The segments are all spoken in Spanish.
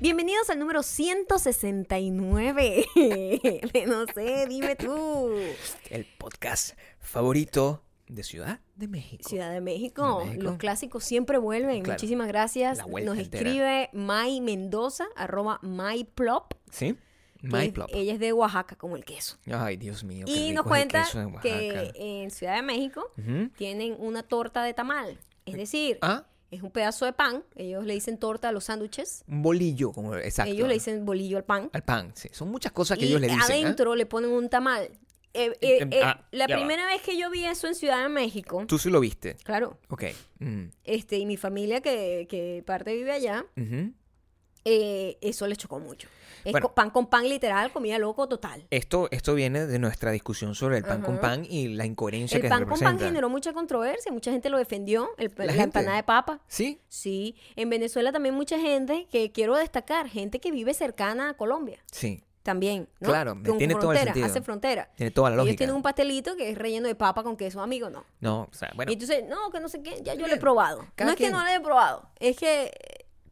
Bienvenidos al número 169. no sé, dime tú. El podcast favorito de Ciudad de México. Ciudad de México. De México. Los clásicos siempre vuelven. Claro. Muchísimas gracias. Nos entera. escribe May Mendoza, arroba MyPlop. ¿Sí? que My es- Plop. Ella es de Oaxaca, como el queso. Ay, Dios mío. qué Y nos rico cuenta que en Ciudad de México tienen una torta de tamal. Es decir, Ah, es un pedazo de pan. Ellos le dicen torta a los sándwiches. un bolillo, como exacto. Ellos le dicen bolillo al pan. Al pan, sí. Son muchas cosas que y ellos le dicen. ¿ah? adentro le ponen un tamal. Eh, eh, eh, ah, la va. primera vez que yo vi eso en Ciudad de México, Tú sí lo viste. claro, Ok. Mm. este, y mi familia que, que parte vive allá, Ujú. Eh, eso le chocó mucho. Es Bueno. pan con pan literal, comida loco total. Esto, esto viene de nuestra discusión sobre el pan con pan y la incoherencia El que pan con pan generó mucha controversia, mucha gente lo defendió, el- la, empanada de papa. ¿Sí? Sí, en Venezuela también mucha gente que quiero destacar, gente que vive cercana a Colombia Sí. también, ¿no? Claro, Con tiene todo el sentido. hace frontera. Tiene toda la Ellos lógica. tienen un pastelito que es relleno de papa con queso, amigo, no. No, o sea, bueno. Y entonces, no, que no sé qué, ya yo lo he probado. Cada no es que no lo he probado, es que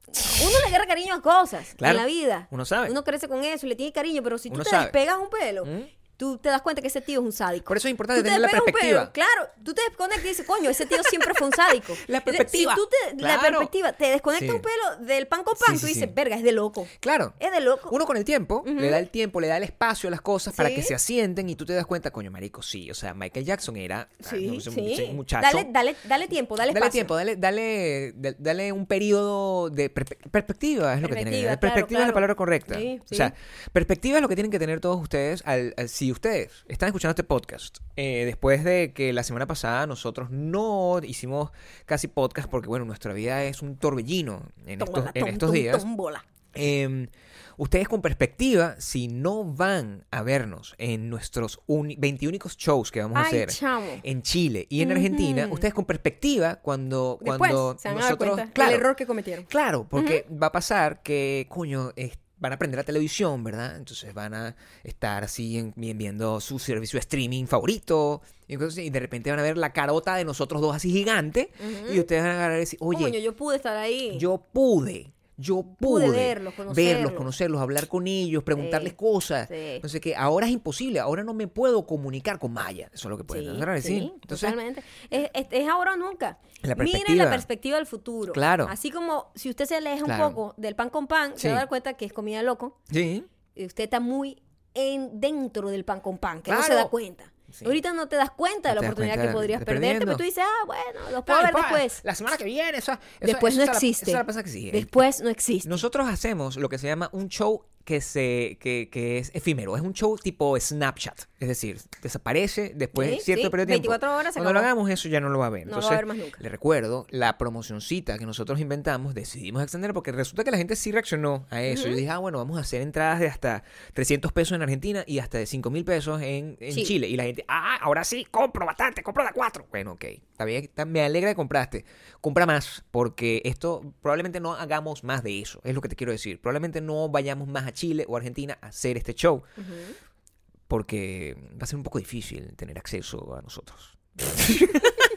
uno le agarra cariño a cosas Claro. en la vida. Uno sabe. Uno crece con eso y le tiene cariño, pero si tú Uno te sabe. despegas un pelo, ¿Mm? Tú te das cuenta que ese tío es un sádico. Por eso es importante te tener la perspectiva. claro, tú te desconectas y dices, coño, ese tío siempre fue un sádico. La perspectiva. Si tú te, la Claro. perspectiva, te desconectas Sí. un pelo del pan con pan, Sí, tú dices, verga, es de loco. Claro. Es de loco. Uno con el tiempo le da el tiempo, le da el espacio a las cosas para que se asienten y tú te das cuenta, coño, marico, sí, o sea, Michael Jackson era ah, Sí, no sí. un muchacho. Dale, dale, dale tiempo, dale, Dale espacio. tiempo, dale, dale, da- dale un periodo de perspectiva, es lo que tiene que tener. claro, Perspectiva es la palabra correcta. Sí, O sea, perspectiva es lo que tienen que tener todos ustedes. Al, al- si ustedes están escuchando este podcast, eh, después de que la semana pasada nosotros no hicimos casi podcast, porque bueno, nuestra vida es un torbellino en estos, en estos días. tómbola. Eh, ustedes con perspectiva, si no van a vernos en nuestros uni- 20 únicos shows que vamos a Ay, hacer chamo. en Chile y en Argentina, ustedes con perspectiva cuando, Después cuando se van a dar nosotros... claro, del error que cometieron. claro, porque va a pasar que, coño, es- van a aprender la televisión, ¿verdad? Entonces van a estar así en- vi- viendo su servicio de streaming favorito y, entonces, y de repente van a ver la carota de nosotros dos así gigante y ustedes van a agarrar y decir, oye, Coño, yo pude estar ahí. yo pude. Yo Pude pude, verlos, conocerlos. verlos, conocerlos, hablar con ellos, preguntarles Sí, cosas. sí. No sé qué, ahora es imposible, ahora no me puedo comunicar con Maya. Eso es lo que pueden Sí, decir. Entonces, totalmente. Es, es- es ahora o nunca. La Miren la perspectiva del futuro. Claro. Así como si usted se aleja Claro. un poco del pan con pan, se va a dar cuenta que es comida loco. sí, Y usted está muy en, dentro del pan con pan, que no se da cuenta. Sí. Ahorita no te das cuenta de la oportunidad que podrías de perderte, pero tú dices, ah, bueno, los puedo ver después. La semana que viene, eso, eso- Después eso no la- existe. la que sigue. Después no existe. Nosotros hacemos lo que se llama un show que se que, que es efímero, es un show tipo Snapchat, es decir, desaparece después de Sí, cierto sí, periodo de tiempo. 24 horas se Cuando lo acabó. hagamos eso ya no lo va a ver. No lo va a Entonces, ver más nunca. le recuerdo la promocioncita que nosotros inventamos, decidimos extender porque resulta que la gente sí reaccionó a eso. Yo dije, ah, bueno, vamos a hacer entradas de hasta 300 pesos en Argentina y hasta de 5 mil pesos en, en Sí. Chile. Y la gente, ah, ahora sí, compro bastante, compro de cuatro. Bueno, ok, está- me alegra que compraste. Compra más, porque esto probablemente no hagamos más de eso, es lo que te quiero decir. Probablemente no vayamos más a Chile o Argentina a hacer este show, porque va a ser un poco difícil tener acceso a nosotros.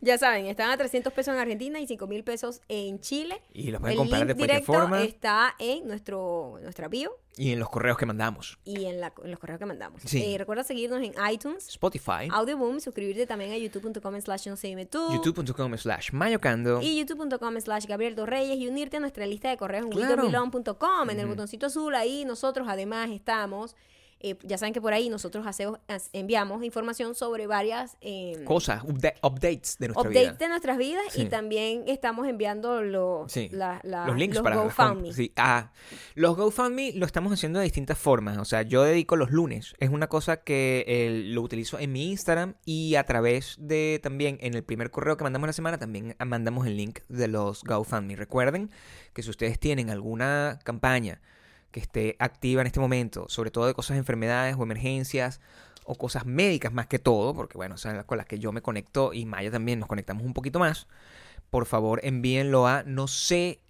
Ya saben, están a 300 pesos en Argentina y 5 mil pesos en Chile. Y los pueden El comprar link de cualquier directo forma está en nuestro, nuestra bio y en los correos que mandamos. y en, la- en los correos que mandamos. Sí. Eh, recuerda seguirnos en iTunes, Spotify, Audioboom, suscribirte también a youtube.com slash no tú. youtube.com slash mayocando. Y youtube.com slash Gabriel Torreyes y unirte a nuestra lista de correos en Claro. En el botoncito azul, ahí nosotros además estamos. Eh, ya saben que por ahí nosotros hacemos, enviamos información sobre varias eh, Cosas, upda- updates de nuestra updates vida. de nuestras vidas y también estamos enviando los, Sí, la- la- los links los para GoFundMe. sí, ah, los GoFundMe lo estamos haciendo de distintas formas. O sea, yo dedico los lunes. Es una cosa que eh, lo utilizo en mi Instagram y a través de también en el primer correo que mandamos la semana también mandamos el link de los GoFundMe. Recuerden que si ustedes tienen alguna campaña que esté activa en este momento, sobre todo de cosas de enfermedades o emergencias o cosas médicas más que todo, porque bueno, son las con las que yo me conecto y Maya también nos conectamos un poquito más, por favor envíenlo a no sé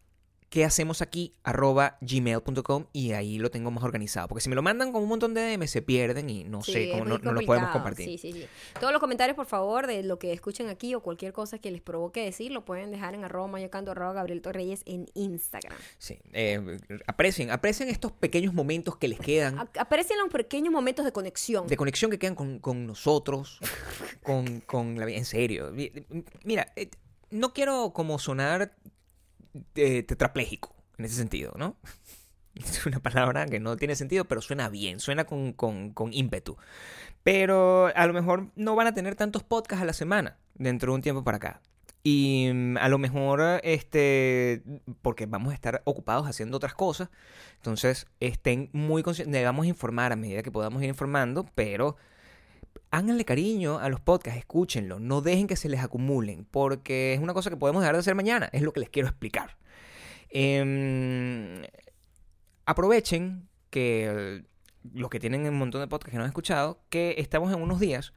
qué hacemos aquí, arroba gmail.com y ahí lo tengo más organizado. Porque si me lo mandan con un montón de DM se pierden y no Sí, sé cómo no, no lo podemos compartir. Sí, sí, sí. Todos los comentarios, por favor, de lo que escuchen aquí o cualquier cosa que les provoque decir, lo pueden dejar en arroba mayocando arroba Gabriel Torreyes en Instagram. Sí, eh, aprecien, aprecien estos pequeños momentos que les quedan. A- Aparecen los pequeños momentos de conexión. de conexión que quedan con, con nosotros, con, con la vida. En serio. Mi- Mira, eh, no quiero como sonar eh, tetrapléjico en ese sentido, ¿no? Es una palabra que no tiene sentido, pero suena bien, suena con, con, con ímpetu. Pero a lo mejor no van a tener tantos podcasts a la semana dentro de un tiempo para acá. Y mm, a lo mejor, este, porque vamos a estar ocupados haciendo otras cosas. Entonces, estén muy conscientes. Debamos informar a medida que podamos ir informando, pero háganle cariño a los podcasts, escúchenlo. No dejen que se les acumulen, porque es una cosa que podemos dejar de hacer mañana. Es lo que les quiero explicar. Em, aprovechen que eh, los que tienen un montón de podcasts que no han escuchado, que estamos en unos días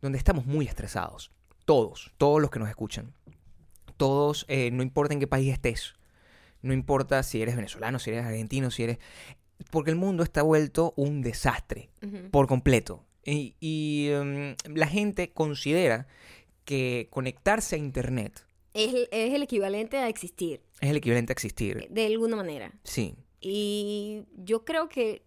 donde estamos muy estresados. Todos, todos los que nos escuchan. Todos, eh, no importa en qué país estés. No importa si eres venezolano, si eres argentino, si eres... Porque el mundo está vuelto un desastre por completo. Y, y, em, la gente considera que conectarse a Internet Es, el- es el equivalente a existir, es el equivalente a existir. de alguna manera. Sí. Y yo creo que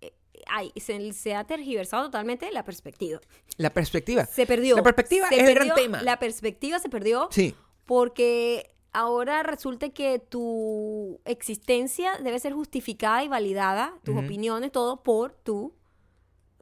eh, ay, se, se ha tergiversado totalmente la perspectiva. La perspectiva. Se perdió. La perspectiva Se es el gran tema. La perspectiva se perdió Sí. porque ahora resulta que tu existencia debe ser justificada y validada, tus opiniones, todo por tu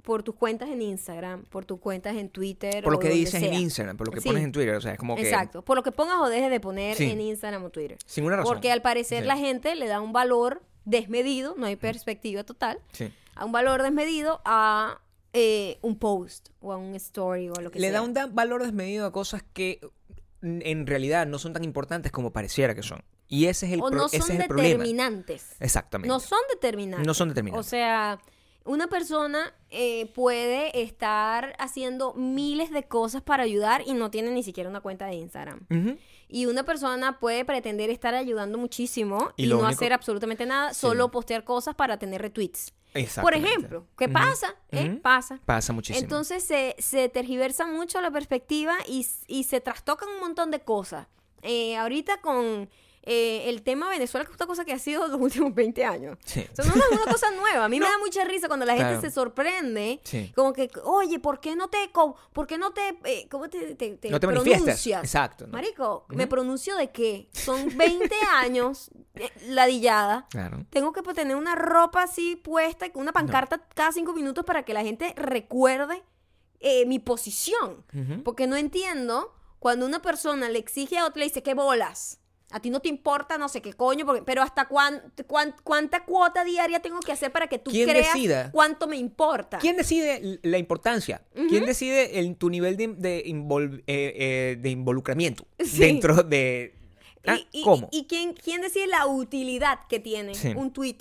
por tus cuentas en Instagram, por tus cuentas en Twitter. Por lo o que dices en. Instagram, por lo que Sí. pones en Twitter. O sea, es como que. Exacto, por lo que pongas o dejes de poner Sí. en Instagram o Twitter. Sin una razón. Porque al parecer Sí. la gente le da un valor desmedido, no hay perspectiva total, Sí. a un valor desmedido a eh, un post o a un story o a lo que Le sea. da un valor desmedido a cosas que en realidad no son tan importantes como pareciera que son. Y ese es el, o pro- no ese son es el problema. determinantes. Exactamente. No son determinantes. No son determinantes. O sea, una persona eh, puede estar haciendo miles de cosas para ayudar y no tiene ni siquiera una cuenta de Instagram. Y una persona puede pretender estar ayudando muchísimo Y no único- hacer absolutamente nada, Sí. solo postear cosas para tener retweets. Por ejemplo, ¿qué pasa? ¿Eh? Pasa. Pasa muchísimo. Entonces se, se tergiversa mucho la perspectiva y, y se trastocan un montón de cosas. Eh, ahorita con eh, el tema Venezuela, que es una cosa que ha sido los últimos 20 años. Sí. O sea, no es una cosa nueva. A mí me da mucha risa cuando la gente Claro. se sorprende. Sí. Como que, oye, ¿por qué no te, por qué no te, eh, cómo te, te, te No te manifiestas. pronuncias? Exacto. ¿no? Marico, ¿me pronuncio de qué? Son 20 años eh, ladillada. Claro. Tengo que pues, tener una ropa así puesta, una pancarta cada cinco minutos para que la gente recuerde mi posición. Porque no entiendo cuando una persona le exige a otra, le dice, ¿qué bolas? A ti no te importa no sé qué coño, porque, pero hasta cuán- cuán- cuánta cuota diaria tengo que hacer para que tú ¿Quién creas decida? cuánto me importa. ¿Quién decide la importancia? ¿Quién decide el, tu nivel de, de invol- eh, eh, de involucramiento Sí. dentro de... Ah, ¿Y, y- ¿Cómo? y quién, quién decide la utilidad que tiene Sí. un tweet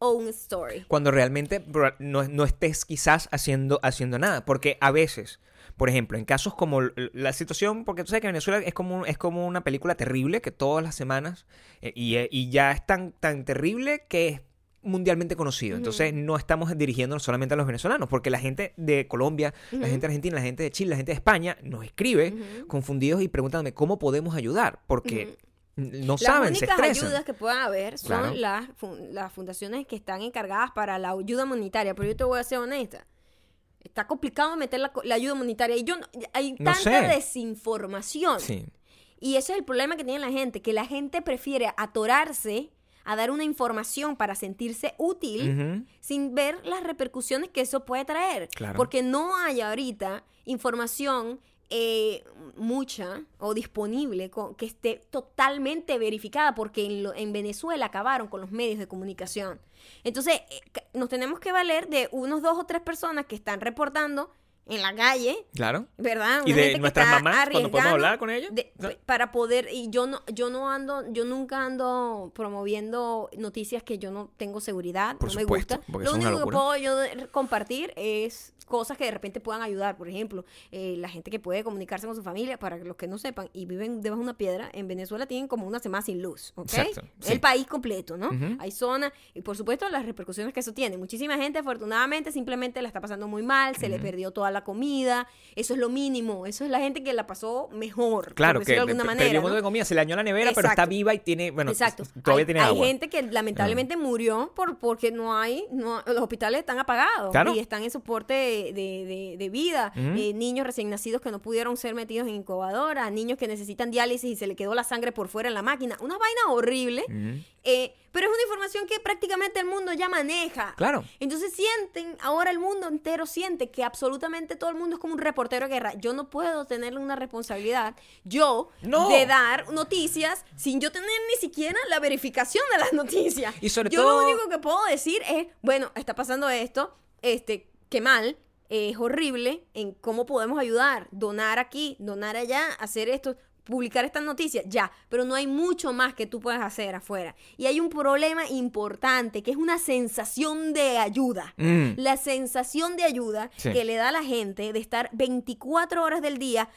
o un story? Cuando realmente no, no estés quizás haciendo, haciendo nada. Porque a veces, por ejemplo, en casos como la situación, porque tú sabes que Venezuela es como, es como una película terrible que todas las semanas, eh, y, eh, y ya es tan, tan terrible que es mundialmente conocido. Entonces no estamos dirigiéndonos solamente a los venezolanos, porque la gente de Colombia, la gente de Argentina, la gente de Chile, la gente de España nos escribe confundidos y preguntándome cómo podemos ayudar, porque no saben, las se únicas estresan. ayudas que puedan haber son Claro. las, las fundaciones que están encargadas para la ayuda monetaria. Pero yo te voy a ser honesta. Está complicado meter la, la ayuda monetaria. Y yo no- hay No tanta sé. desinformación. Sí. Y ese es el problema que tiene la gente, que la gente prefiere atorarse a dar una información para sentirse útil sin ver las repercusiones que eso puede traer. Claro. Porque no hay ahorita información eh, mucha o disponible con- que esté totalmente verificada, porque en, lo- en Venezuela acabaron con los medios de comunicación. Entonces, eh, nos tenemos que valer de unos dos o tres personas que están reportando en la calle, Claro. ¿verdad? Y de nuestras mamás, cuando podemos hablar con ellas. de- ¿no? para poder y yo no yo no ando yo nunca ando promoviendo noticias que yo no tengo seguridad Por no supuesto, me gusta lo único que puedo yo compartir es cosas que de repente puedan ayudar. Por ejemplo, eh, la gente que puede comunicarse con su familia, para los que no sepan y viven debajo de una piedra, en Venezuela tienen como una semana sin luz, ¿ok? Exacto, sí. El país completo, ¿no? Hay zonas y por supuesto las repercusiones que eso tiene. Muchísima gente afortunadamente simplemente la está pasando muy mal, se le perdió toda la comida, eso es lo mínimo, eso es la gente que la pasó mejor, Claro, por que de alguna manera. perdió un montón de comida, se le dañó la nevera, pero está viva y tiene, bueno, Exacto. todavía hay, tiene hay agua. gente que lamentablemente murió por porque no hay, no, los hospitales están apagados Claro. y están en soporte de, de- de vida. Eh, niños recién nacidos que no pudieron ser metidos en incubadora, niños que necesitan diálisis y se le quedó la sangre por fuera en la máquina. Una vaina horrible. Eh, pero es una información que prácticamente el mundo ya maneja. Claro. Entonces sienten, ahora el mundo entero siente que absolutamente todo el mundo es como un reportero de guerra. Yo no puedo tener una responsabilidad, yo, No. de dar noticias sin yo tener ni siquiera la verificación de las noticias. Y sobre yo todo- lo único que puedo decir es, bueno, está pasando esto, este, qué mal, es horrible, en cómo podemos ayudar, donar aquí, donar allá, hacer esto publicar estas noticias, ya, pero no hay mucho más que tú puedas hacer afuera. Y hay un problema importante, que es una sensación de ayuda. Mm. La sensación de ayuda Sí. que le da a la gente de estar 24 horas del día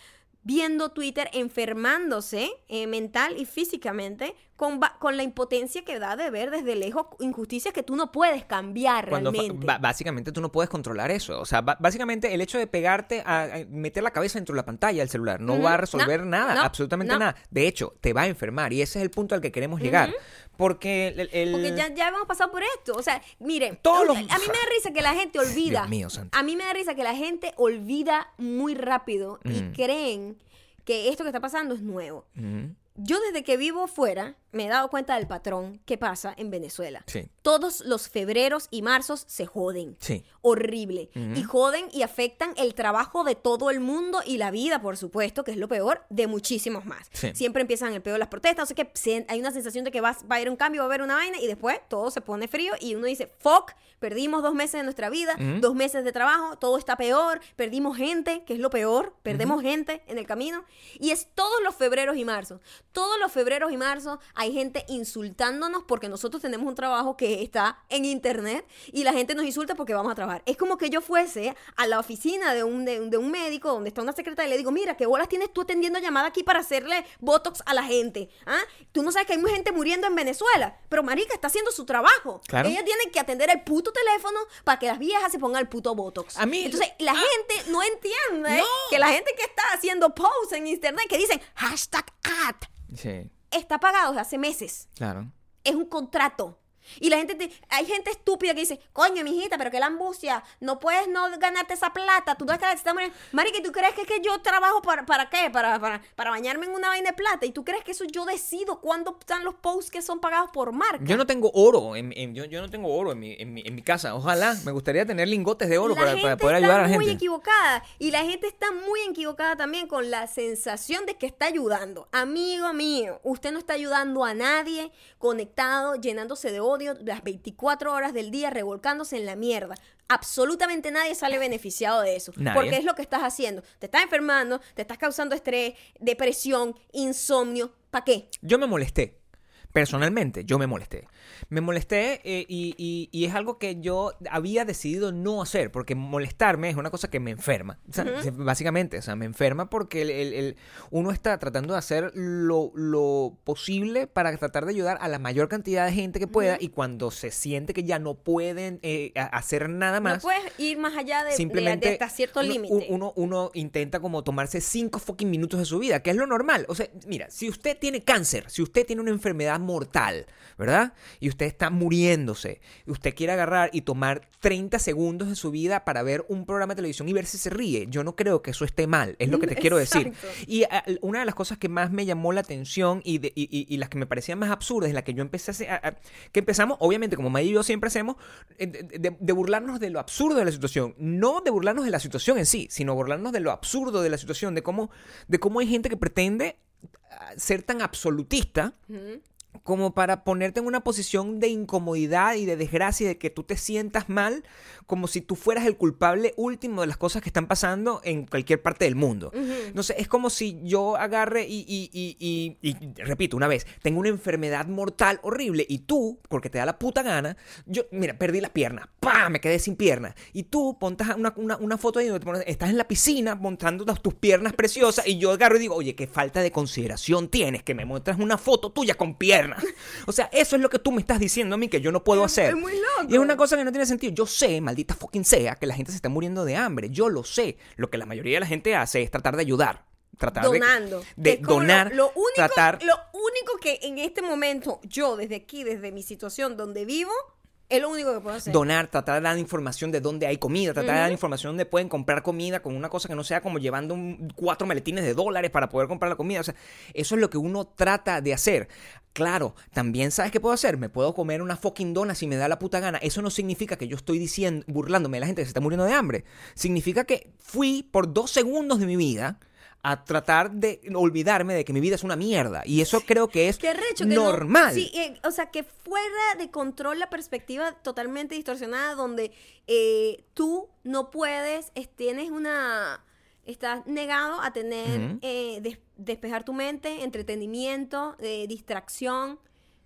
viendo Twitter enfermándose eh, mental y físicamente con, con la impotencia que da de ver desde lejos injusticias que tú no puedes cambiar Cuando realmente. básicamente tú no puedes controlar eso. O sea, básicamente el hecho de pegarte a, a meter la cabeza dentro de la pantalla del celular no va a resolver No, nada, no, absolutamente no. nada. De hecho, te va a enfermar y ese es el punto al que queremos llegar. Porque el, el- Porque ya, ya hemos pasado por esto. O sea, miren, Todos a, los- a mí me da risa que la gente olvida. Dios mío, santo. A mí me da risa que la gente olvida muy rápido y Mm. creen que esto que está pasando es nuevo. Ujú. Yo desde que vivo fuera me he dado cuenta del patrón que pasa en Venezuela. Sí. Todos los febreros y marzos se joden. Sí. Horrible. Ujú. Y joden y afectan el trabajo de todo el mundo y la vida, por supuesto, que es lo peor, de muchísimos más. Sí. Siempre empiezan el peor las protestas, no sé qué, se- hay una sensación de que va, va a haber un cambio, va a haber una vaina y después todo se pone frío y uno dice, fuck, perdimos dos meses de nuestra vida, Ujú. dos meses de trabajo, todo está peor, perdimos gente, que es lo peor, perdemos gente en el camino. Y es todos los febreros y marzos. Todos los febreros y marzos hay gente insultándonos porque nosotros tenemos un trabajo que está en internet y la gente nos insulta porque vamos a trabajar. Es como que yo fuese a la oficina de un, de, un- de un médico donde está una secretaria y le digo, mira, ¿qué bolas tienes tú atendiendo llamada aquí para hacerle botox a la gente? ¿Ah? Tú no sabes que hay mucha gente muriendo en Venezuela, pero Marica está haciendo su trabajo. Claro. Ella tiene que atender el puto teléfono para que las viejas se pongan el puto botox. A mí- Entonces, la gente no entiende No. que la gente que está haciendo posts en internet que dicen hashtag ad Sí. Está pagado desde hace meses. Claro. Es un contrato. Y la gente, te- hay gente estúpida que dice, coño, mijita, pero que la ambucia, no puedes no ganarte esa plata, tú no la estás muriendo. Marica, ¿y tú crees que, es que yo trabajo para, para qué? Para, para, para bañarme en una vaina de plata. ¿Y tú crees que eso yo decido cuándo están los posts que son pagados por marca? Yo no tengo oro, en, en- yo, yo no tengo oro en mi, en, mi, en mi casa. Ojalá, me gustaría tener lingotes de oro la para, gente para poder está ayudar a la muy gente. equivocada y la gente está muy equivocada también con la sensación de que está ayudando. Amigo mío, usted no está ayudando a nadie conectado, llenándose de odio las 24 horas del día, revolcándose en la mierda. Absolutamente nadie sale beneficiado de eso. Nadie. Porque es lo que estás haciendo. Te estás enfermando, te estás causando estrés, depresión, insomnio. ¿Para qué? Yo me molesté. Personalmente, yo me molesté. Me molesté eh, y, y- y es algo que yo había decidido no hacer, porque molestarme es una cosa que me enferma. O sea, Básicamente, o sea, me enferma porque el- el- el- uno está tratando de hacer lo, lo posible para tratar de ayudar a la mayor cantidad de gente que pueda y cuando se siente que ya no pueden eh, hacer nada más. No puedes ir más allá de, Simplemente de hasta cierto uno- límite. Uno, uno intenta como tomarse cinco fucking minutos de su vida, que es lo normal. O sea, mira, si usted tiene cáncer, si usted tiene una enfermedad mortal, ¿verdad? Y usted está muriéndose, y usted quiere agarrar y tomar 30 segundos de su vida para ver un programa de televisión y ver si se ríe, yo no creo que eso esté mal, es lo que te quiero decir. Y ah, una de las cosas que más me llamó la atención y, de- y- y- y las que me parecían más absurdas, en la que yo empecé a, que empezamos, obviamente, como May y yo siempre hacemos, eh, de, de- de burlarnos de lo absurdo de la situación. No de burlarnos de la situación en sí, sino burlarnos de lo absurdo de la situación, de cómo, de cómo hay gente que pretende ah, ser tan absolutista. Como para ponerte en una posición de incomodidad y de desgracia y de que tú te sientas mal, como si tú fueras el culpable último de las cosas que están pasando en cualquier parte del mundo. No sé, es como si yo agarre y, y- y- y- repito una vez, tengo una enfermedad mortal horrible y tú, porque te da la puta gana, yo, mira, perdí las piernas, ¡pah! Me quedé sin piernas. Y tú pontas una, una, una foto ahí donde te pones- estás en la piscina montando tus piernas preciosas y yo agarro y digo, oye, qué falta de consideración tienes que me muestras una foto tuya con piernas. O sea, eso es lo que tú me estás diciendo a mí que yo no puedo hacer. es muy loco. Y es una cosa que no tiene sentido. Yo sé, maldita fucking sea, que la gente se está muriendo de hambre. Yo lo sé. Lo que la mayoría de la gente hace es tratar de ayudar. Tratar de- donando. De, lo- donar. Lo, único, tratar. lo único que en este momento, yo desde aquí, desde mi situación donde vivo, es lo único que puedo hacer. donar, tratar de dar información de dónde hay comida, tratar de dar información de dónde pueden comprar comida con una cosa que no sea como llevando un- cuatro maletines de dólares para poder comprar la comida. O sea, eso es lo que uno trata de hacer. Claro, también sabes qué puedo hacer. Me puedo comer una fucking dona si me da la puta gana. Eso no significa que yo estoy diciendo, burlándome de la gente que se está muriendo de hambre. Significa que fui por dos segundos de mi vida a tratar de olvidarme de que mi vida es una mierda. Y eso creo que es Qué recho, que no- normal. sí, eh, o sea, que fuera de control la perspectiva totalmente distorsionada donde eh, tú no puedes, es- tienes una... Estás negado a tener, eh, des- despejar tu mente, entretenimiento, eh, distracción,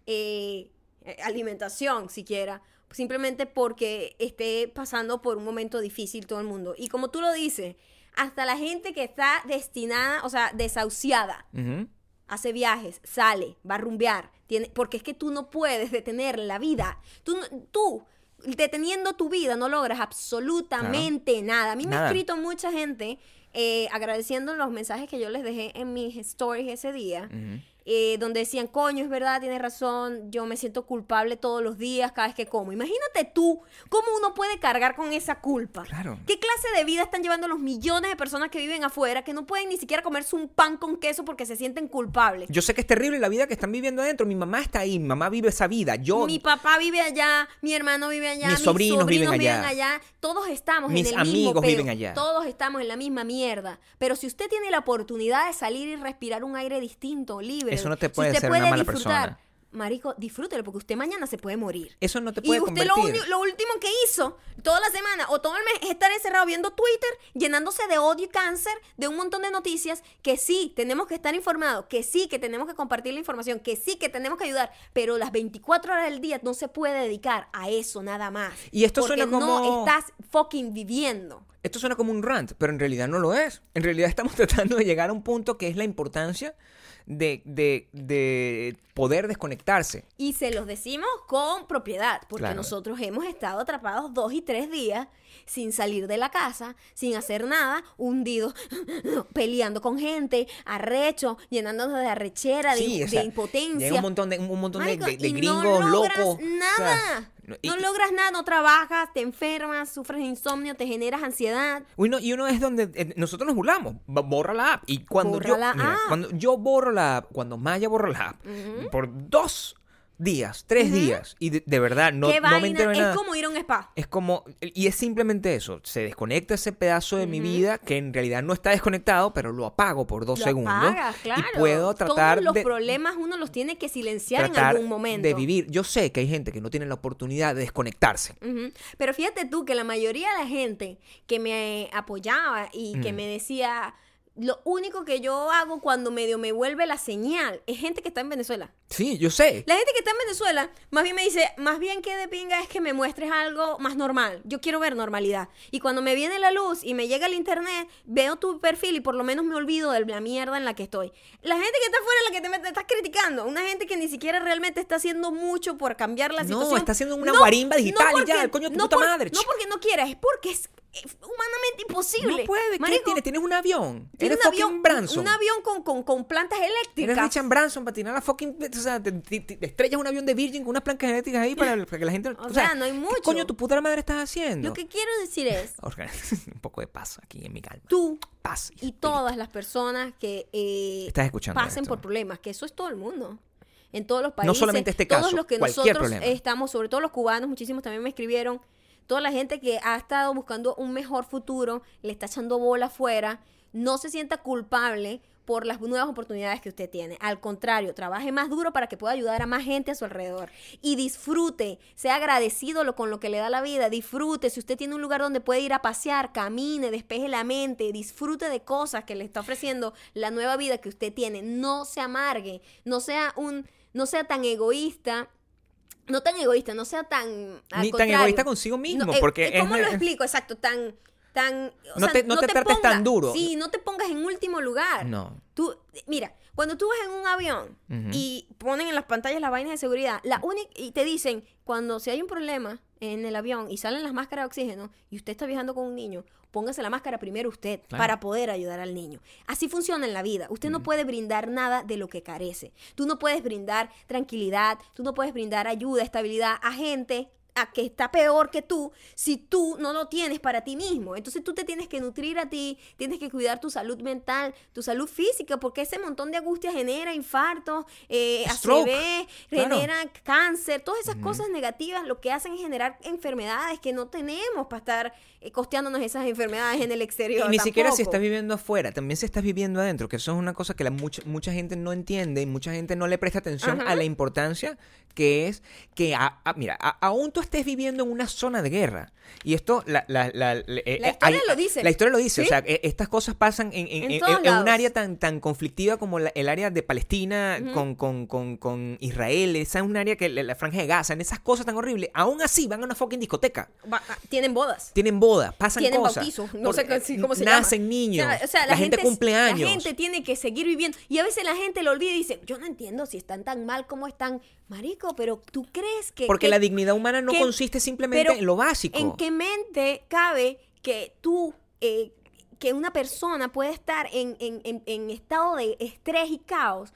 eh, eh, alimentación siquiera, simplemente porque esté pasando por un momento difícil todo el mundo. Y como tú lo dices, hasta la gente que está destinada, o sea, desahuciada, hace viajes, sale, va a rumbear, tiene, porque es que tú no puedes detener la vida. Tú, tú deteniendo tu vida no logras absolutamente nada. A mí me ha Nada. escrito mucha gente eh, agradeciendo los mensajes que yo les dejé en mis stories ese día. Eh, donde decían, coño, es verdad, tienes razón, yo me siento culpable todos los días, cada vez que como. Imagínate tú, cómo uno puede cargar con esa culpa. Claro. ¿Qué clase de vida están llevando los millones de personas que viven afuera que no pueden ni siquiera comerse un pan con queso porque se sienten culpables? Yo sé que es terrible la vida que están viviendo adentro. Mi mamá está ahí, mi mamá vive esa vida. Yo, mi papá vive allá, mi hermano vive allá, Mis sobrinos viven allá. allá. Todos estamos Mis en el mismo amigos peo. viven allá. Todos estamos en la misma mierda. Pero si usted tiene la oportunidad de salir y respirar un aire distinto, libre, Eso no te si puede usted hacer una mala persona. Marico, disfrútelo porque usted mañana se puede morir. eso no te Y puede usted lo, convertir. uni- lo último que hizo toda la semana o todo el mes es estar encerrado viendo Twitter, llenándose de odio y cáncer, de un montón de noticias, que sí, tenemos que estar informados, que sí, que tenemos que compartir la información, que sí, que tenemos que ayudar, pero las 24 horas del día no se puede dedicar a eso nada más. Y esto porque suena como- no estás fucking viviendo. Esto suena como un rant, pero en realidad no lo es. En realidad estamos tratando de llegar a un punto que es la importancia de, de- de poder desconectarse. Y se los decimos con propiedad, porque Claro. nosotros hemos estado atrapados dos y tres días sin salir de la casa, sin hacer nada, hundidos, peleando con gente, arrecho, llenándonos de arrechera, de, impotencia. Llega un montón de, un montón de, Marico, de- de y gringos no locos. o sea, No- no logras nada, no trabajas, te enfermas, sufres de insomnio, te generas ansiedad. Uno, y uno es donde eh, nosotros nos burlamos. Bo- Borra la app. Y cuando Borra yo. mira, cuando yo borro la app, cuando Maya borra la app, por dos días, tres días, y de, de verdad no, ¿Qué no me entero es como ir a un spa. Es como, y es simplemente eso, se desconecta ese pedazo de mi vida que en realidad no está desconectado, pero lo apago por dos Lo segundos apagas, claro. y puedo tratar Todos los de problemas uno los tiene que silenciar en algún momento. de vivir. Yo sé que hay gente que no tiene la oportunidad de desconectarse. Pero fíjate tú que la mayoría de la gente que me apoyaba y Mm. que me decía, lo único que yo hago cuando medio me vuelve la señal es gente que está en Venezuela. Sí, yo sé. La gente que está en Venezuela, más bien me dice, más bien que de pinga es que me muestres algo más normal. Yo quiero ver normalidad. Y cuando me viene la luz y me llega el internet, veo tu perfil y por lo menos me olvido de la mierda en la que estoy. La gente que está afuera es la que te, me- te estás criticando. Una gente que ni siquiera realmente está haciendo mucho por cambiar la No, situación. está haciendo una guarimba digital y ya, el coño de tu no puta por- madre. No porque no quiera, es porque es humanamente imposible. No puede. ¿Qué tienes? Tienes un avión. tiene Eres un fucking avión, Branson. un avión con, con, con plantas eléctricas. Eres Richard Branson para tirar la fucking. O sea, te, te- te estrellas un avión de Virgin con unas plancas genéticas ahí para, para que la gente. O sea, no hay mucho. ¿Qué coño tu puta madre estás haciendo? Lo que quiero decir es, un poco de paz aquí en mi calma. tú Paz. y todas las personas que eh, Estás escuchando pasen esto. por problemas, que eso es todo el mundo. En todos los países. No solamente este Todos caso, los que nosotros problema. estamos, sobre todo los cubanos, muchísimos también me escribieron. Toda la gente que ha estado buscando un mejor futuro, le está echando bola afuera, no se sienta culpable por las nuevas oportunidades que usted tiene. Al contrario, trabaje más duro para que pueda ayudar a más gente a su alrededor. Y disfrute, sea agradecido con lo que le da la vida, disfrute. Si usted tiene un lugar donde puede ir a pasear, camine, despeje la mente, disfrute de cosas que le está ofreciendo la nueva vida que usted tiene. No se amargue, no sea un, no sea tan egoísta. No tan egoísta, no sea tan... al Ni tan contrario. egoísta consigo mismo, No, eh, porque eh, ¿Cómo es- lo explico? Exacto, tan... tan o No te- no te trates tan duro. Sí, no te pongas en último lugar. No. Tú, mira, cuando tú vas en un avión Ujú. y ponen en las pantallas las vainas de seguridad, la única y te dicen cuando si hay un problema en el avión y salen las máscaras de oxígeno y usted está viajando con un niño, póngase la máscara primero usted Claro. para poder ayudar al niño. Así funciona en la vida. Usted no puede brindar nada de lo que carece. Tú no puedes brindar tranquilidad, tú no puedes brindar ayuda, estabilidad a gente a que está peor que tú si tú no lo tienes para ti mismo. Entonces tú te tienes que nutrir a ti, tienes que cuidar tu salud mental, tu salud física, porque ese montón de angustia genera infartos, eh, claro. genera cáncer, todas esas cosas negativas lo que hacen es generar enfermedades que no tenemos para estar eh, costeándonos esas enfermedades en el exterior. Y ni siquiera si estás viviendo afuera, también si estás viviendo adentro, que eso es una cosa que la mucha, mucha gente no entiende y mucha gente no le presta atención Ajá. a la importancia que es que, a- a- mira, a- aún tú estés viviendo en una zona de guerra. Y esto, la, la, la, eh, La historia lo dice. La historia lo dice. ¿Sí? O sea, eh, estas cosas pasan en, en- En en- un área tan, tan conflictiva como el área de Palestina con, con, con, con Israel. Esa es un área que la, franja de Gaza, en esas cosas tan horribles. Aún así van a una fucking discoteca. Va- ah, tienen bodas. Tienen bodas, pasan tienen cosas. bautizos, no sé cómo se llama. Nacen niños. O sea, o sea, la, gente, cumple años. La gente tiene que seguir viviendo. Y a veces la gente lo olvida y dice, yo no entiendo si están tan mal como están. Marico, pero tú crees que... Porque que- la dignidad humana no que- consiste simplemente en lo básico. ¿En qué mente cabe que tú, eh, que una persona puede estar en, en- en- en estado de estrés y caos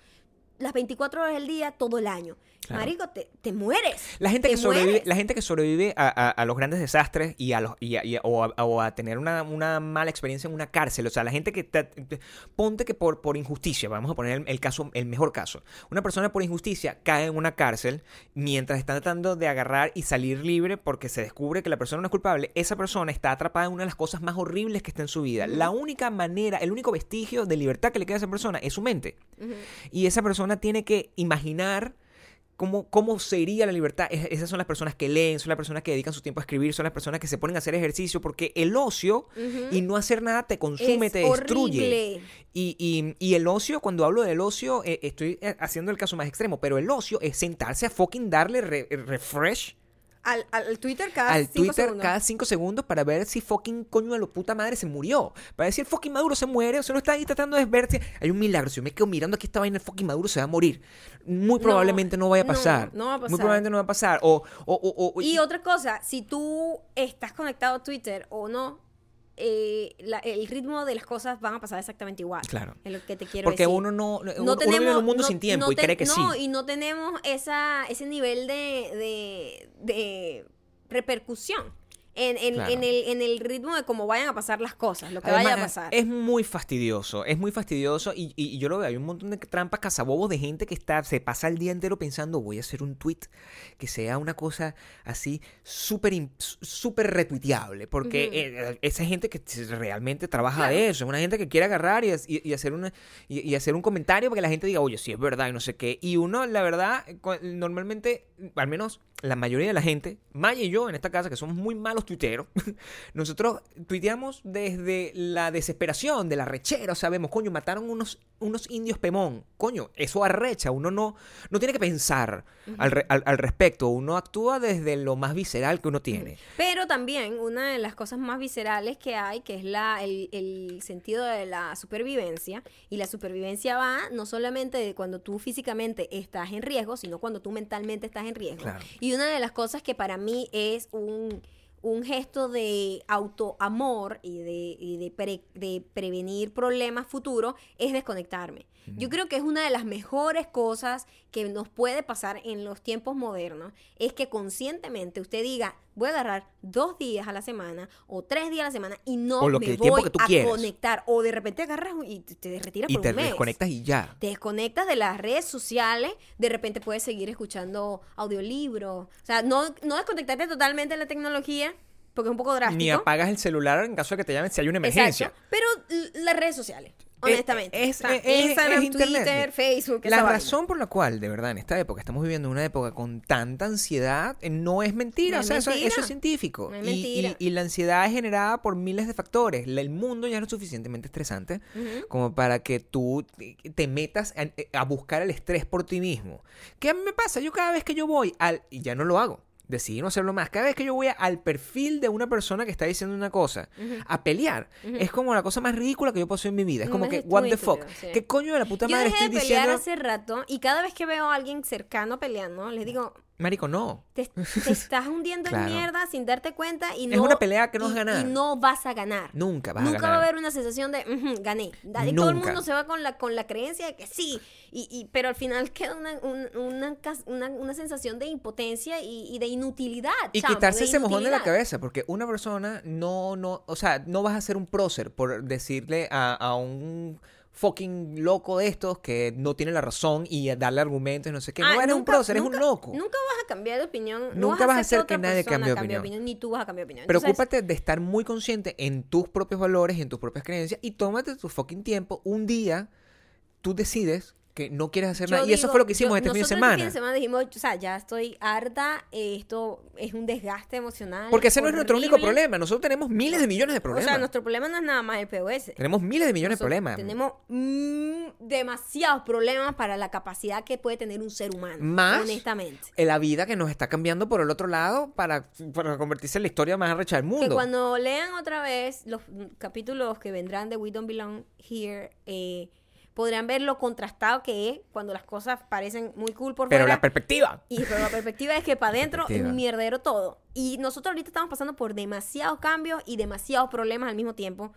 las 24 horas del día todo el año? Claro. Marico, te, te mueres. La gente, te que sobrevive, la gente que sobrevive a, a- a los grandes desastres y a los y a- y a- o, a, o a tener una, una mala experiencia en una cárcel, o sea, la gente que te- te- ponte que por, por injusticia, vamos a poner el, el caso, el mejor caso, una persona por injusticia cae en una cárcel mientras está tratando de agarrar y salir libre porque se descubre que la persona no es culpable, esa persona está atrapada en una de las cosas más horribles que está en su vida. La única manera, el único vestigio de libertad que le queda a esa persona es su mente. Y esa persona tiene que imaginar cómo, cómo sería la libertad. Es- esas son las personas que leen, son las personas que dedican su tiempo a escribir, son las personas que se ponen a hacer ejercicio, porque el ocio y no hacer nada te consume, Es te destruye. Y, y- y el ocio, cuando hablo del ocio, eh, estoy eh, haciendo el caso más extremo, pero el ocio es sentarse a fucking darle re- refresh Al, al Twitter cada al cinco Twitter segundos. cada cinco segundos para ver si fucking coño de la puta madre se murió. Para el fucking Maduro se muere o se lo está ahí tratando de ver si hay un milagro. Si yo me quedo mirando aquí esta vaina, el fucking Maduro se va a morir. Muy probablemente no, vaya a no, pasar. no va a Muy pasar. probablemente no va a pasar. O, o, o, o- Y otra cosa, si tú estás conectado a Twitter o no, eh, la- el ritmo de las cosas van a pasar exactamente igual. Claro. Es lo que te quiero Porque decir. uno no, uno, uno vive en un mundo no- sin tiempo no y cree que sí. No, y no tenemos esa, ese nivel de, de, de repercusión en, en- Claro. en el, en el ritmo de cómo vayan a pasar las cosas, lo que Además, vaya a pasar. Es muy fastidioso, es muy fastidioso y, y- y yo lo veo, hay un montón de trampas cazabobos de gente que está, se pasa el día entero pensando voy a hacer un tweet que sea una cosa así súper súper retuiteable, porque eh, esa gente que realmente trabaja Claro. de eso, es una gente que quiere agarrar y, hacer una, y, hacer un comentario para que la gente diga, oye, sí es verdad y no sé qué. Y uno, la verdad, normalmente, al menos la mayoría de la gente, Maya y yo en esta casa, que somos muy malos tuiteros, nosotros tuiteamos desde la desesperación, de la rechera, sabemos, coño, mataron unos, unos indios pemón, coño, eso arrecha, uno no, no tiene que pensar al, re- al- al respecto, uno actúa desde lo más visceral que uno tiene. Pero también una de las cosas más viscerales que hay, que es la, el, el sentido de la supervivencia, y la supervivencia va no solamente de cuando tú físicamente estás en riesgo, sino cuando tú mentalmente estás en riesgo. Claro. Y una de las cosas que para mí es un, un gesto de autoamor y de, y de, pre- de prevenir problemas futuros es desconectarme. Yo creo que es una de las mejores cosas que nos puede pasar en los tiempos modernos, es que conscientemente usted diga, voy a agarrar dos días a la semana o tres días a la semana y no O lo me que- el tiempo voy que tú a quieras. conectar. O de repente agarras y te retiras Y por te un mes. desconectas y ya. Te desconectas de las redes sociales, de repente puedes seguir escuchando audiolibros. O sea, no, no desconectarte totalmente de la tecnología, porque es un poco drástico. Ni apagas el celular en caso de que te llamen si hay una emergencia. Exacto. Pero las redes sociales. Honestamente. es- O sea, es- es- Instagram, es internet. Twitter, Facebook. La vaina. razón por la cual, de verdad, en esta época, estamos viviendo una época con tanta ansiedad, eh, no es mentira. No o sea, eso, mentira. eso es científico. No es Y- mentira. y, y la ansiedad es generada por miles de factores. El mundo ya no es suficientemente estresante como para que tú te- metas a, a buscar el estrés por ti mismo. ¿Qué me pasa? Yo cada vez que yo voy al... Y ya no lo hago. Decidí no hacerlo más. Cada vez que yo voy al perfil de una persona que está diciendo una cosa, a pelear, es como la cosa más ridícula que yo hacer en mi vida. Es como que, es what the fuck? sí. ¿Qué coño de la puta Yo madre dejé estoy de pelear diciendo? hace rato y cada vez que veo a alguien cercano peleando, les digo, Marico, no. te, te estás hundiendo Claro. en mierda sin darte cuenta y no... Es una pelea que no vas a y- ganar. Y no vas a ganar. Nunca vas Nunca a va a ganar. haber una sensación de "Ujú, gané. Y Todo el Nunca. mundo se va con la, con la creencia de que sí. Y, y- pero al final queda una, un- una, una, una sensación de impotencia y, y de inutilidad. Y chamo, quitarse ese mojón de la cabeza, porque una persona no, no, o sea, no vas a ser un prócer por decirle a, a un fucking loco de estos que no tiene la razón y darle argumentos y no sé qué. Ah, no eres un prócer, eres nunca- un loco. Nunca vas a cambiar de opinión. no Nunca vas a hacer que nadie cambie de opinión. Ni tú vas a cambiar de opinión. Entonces, Preocúpate de estar muy consciente en tus propios valores y en tus propias creencias y tómate tu fucking tiempo. Un día tú decides que no quieres hacer Yo nada. y eso digo, fue lo que hicimos yo- este fin de semana. Este fin de semana dijimos, o sea, ya estoy harta, esto es un desgaste emocional. Porque ese no es nuestro único problema. Nosotros tenemos miles de millones de O problemas. sea, nuestro problema no es nada más el POS. Tenemos miles de millones de Nosotros problemas. Tenemos mm, demasiados problemas para la capacidad que puede tener un ser humano. Más Honestamente. en la vida que nos está cambiando por el otro lado para, para convertirse en la historia más arrecha del Que mundo. cuando lean otra vez los capítulos que vendrán de We Don't Belong Here, eh, podrán ver lo contrastado que es cuando las cosas parecen muy cool por Pero fuera. la perspectiva. Y pero la perspectiva es que para adentro es un mierdero todo. Y nosotros ahorita estamos pasando por demasiados cambios y demasiados problemas al mismo tiempo.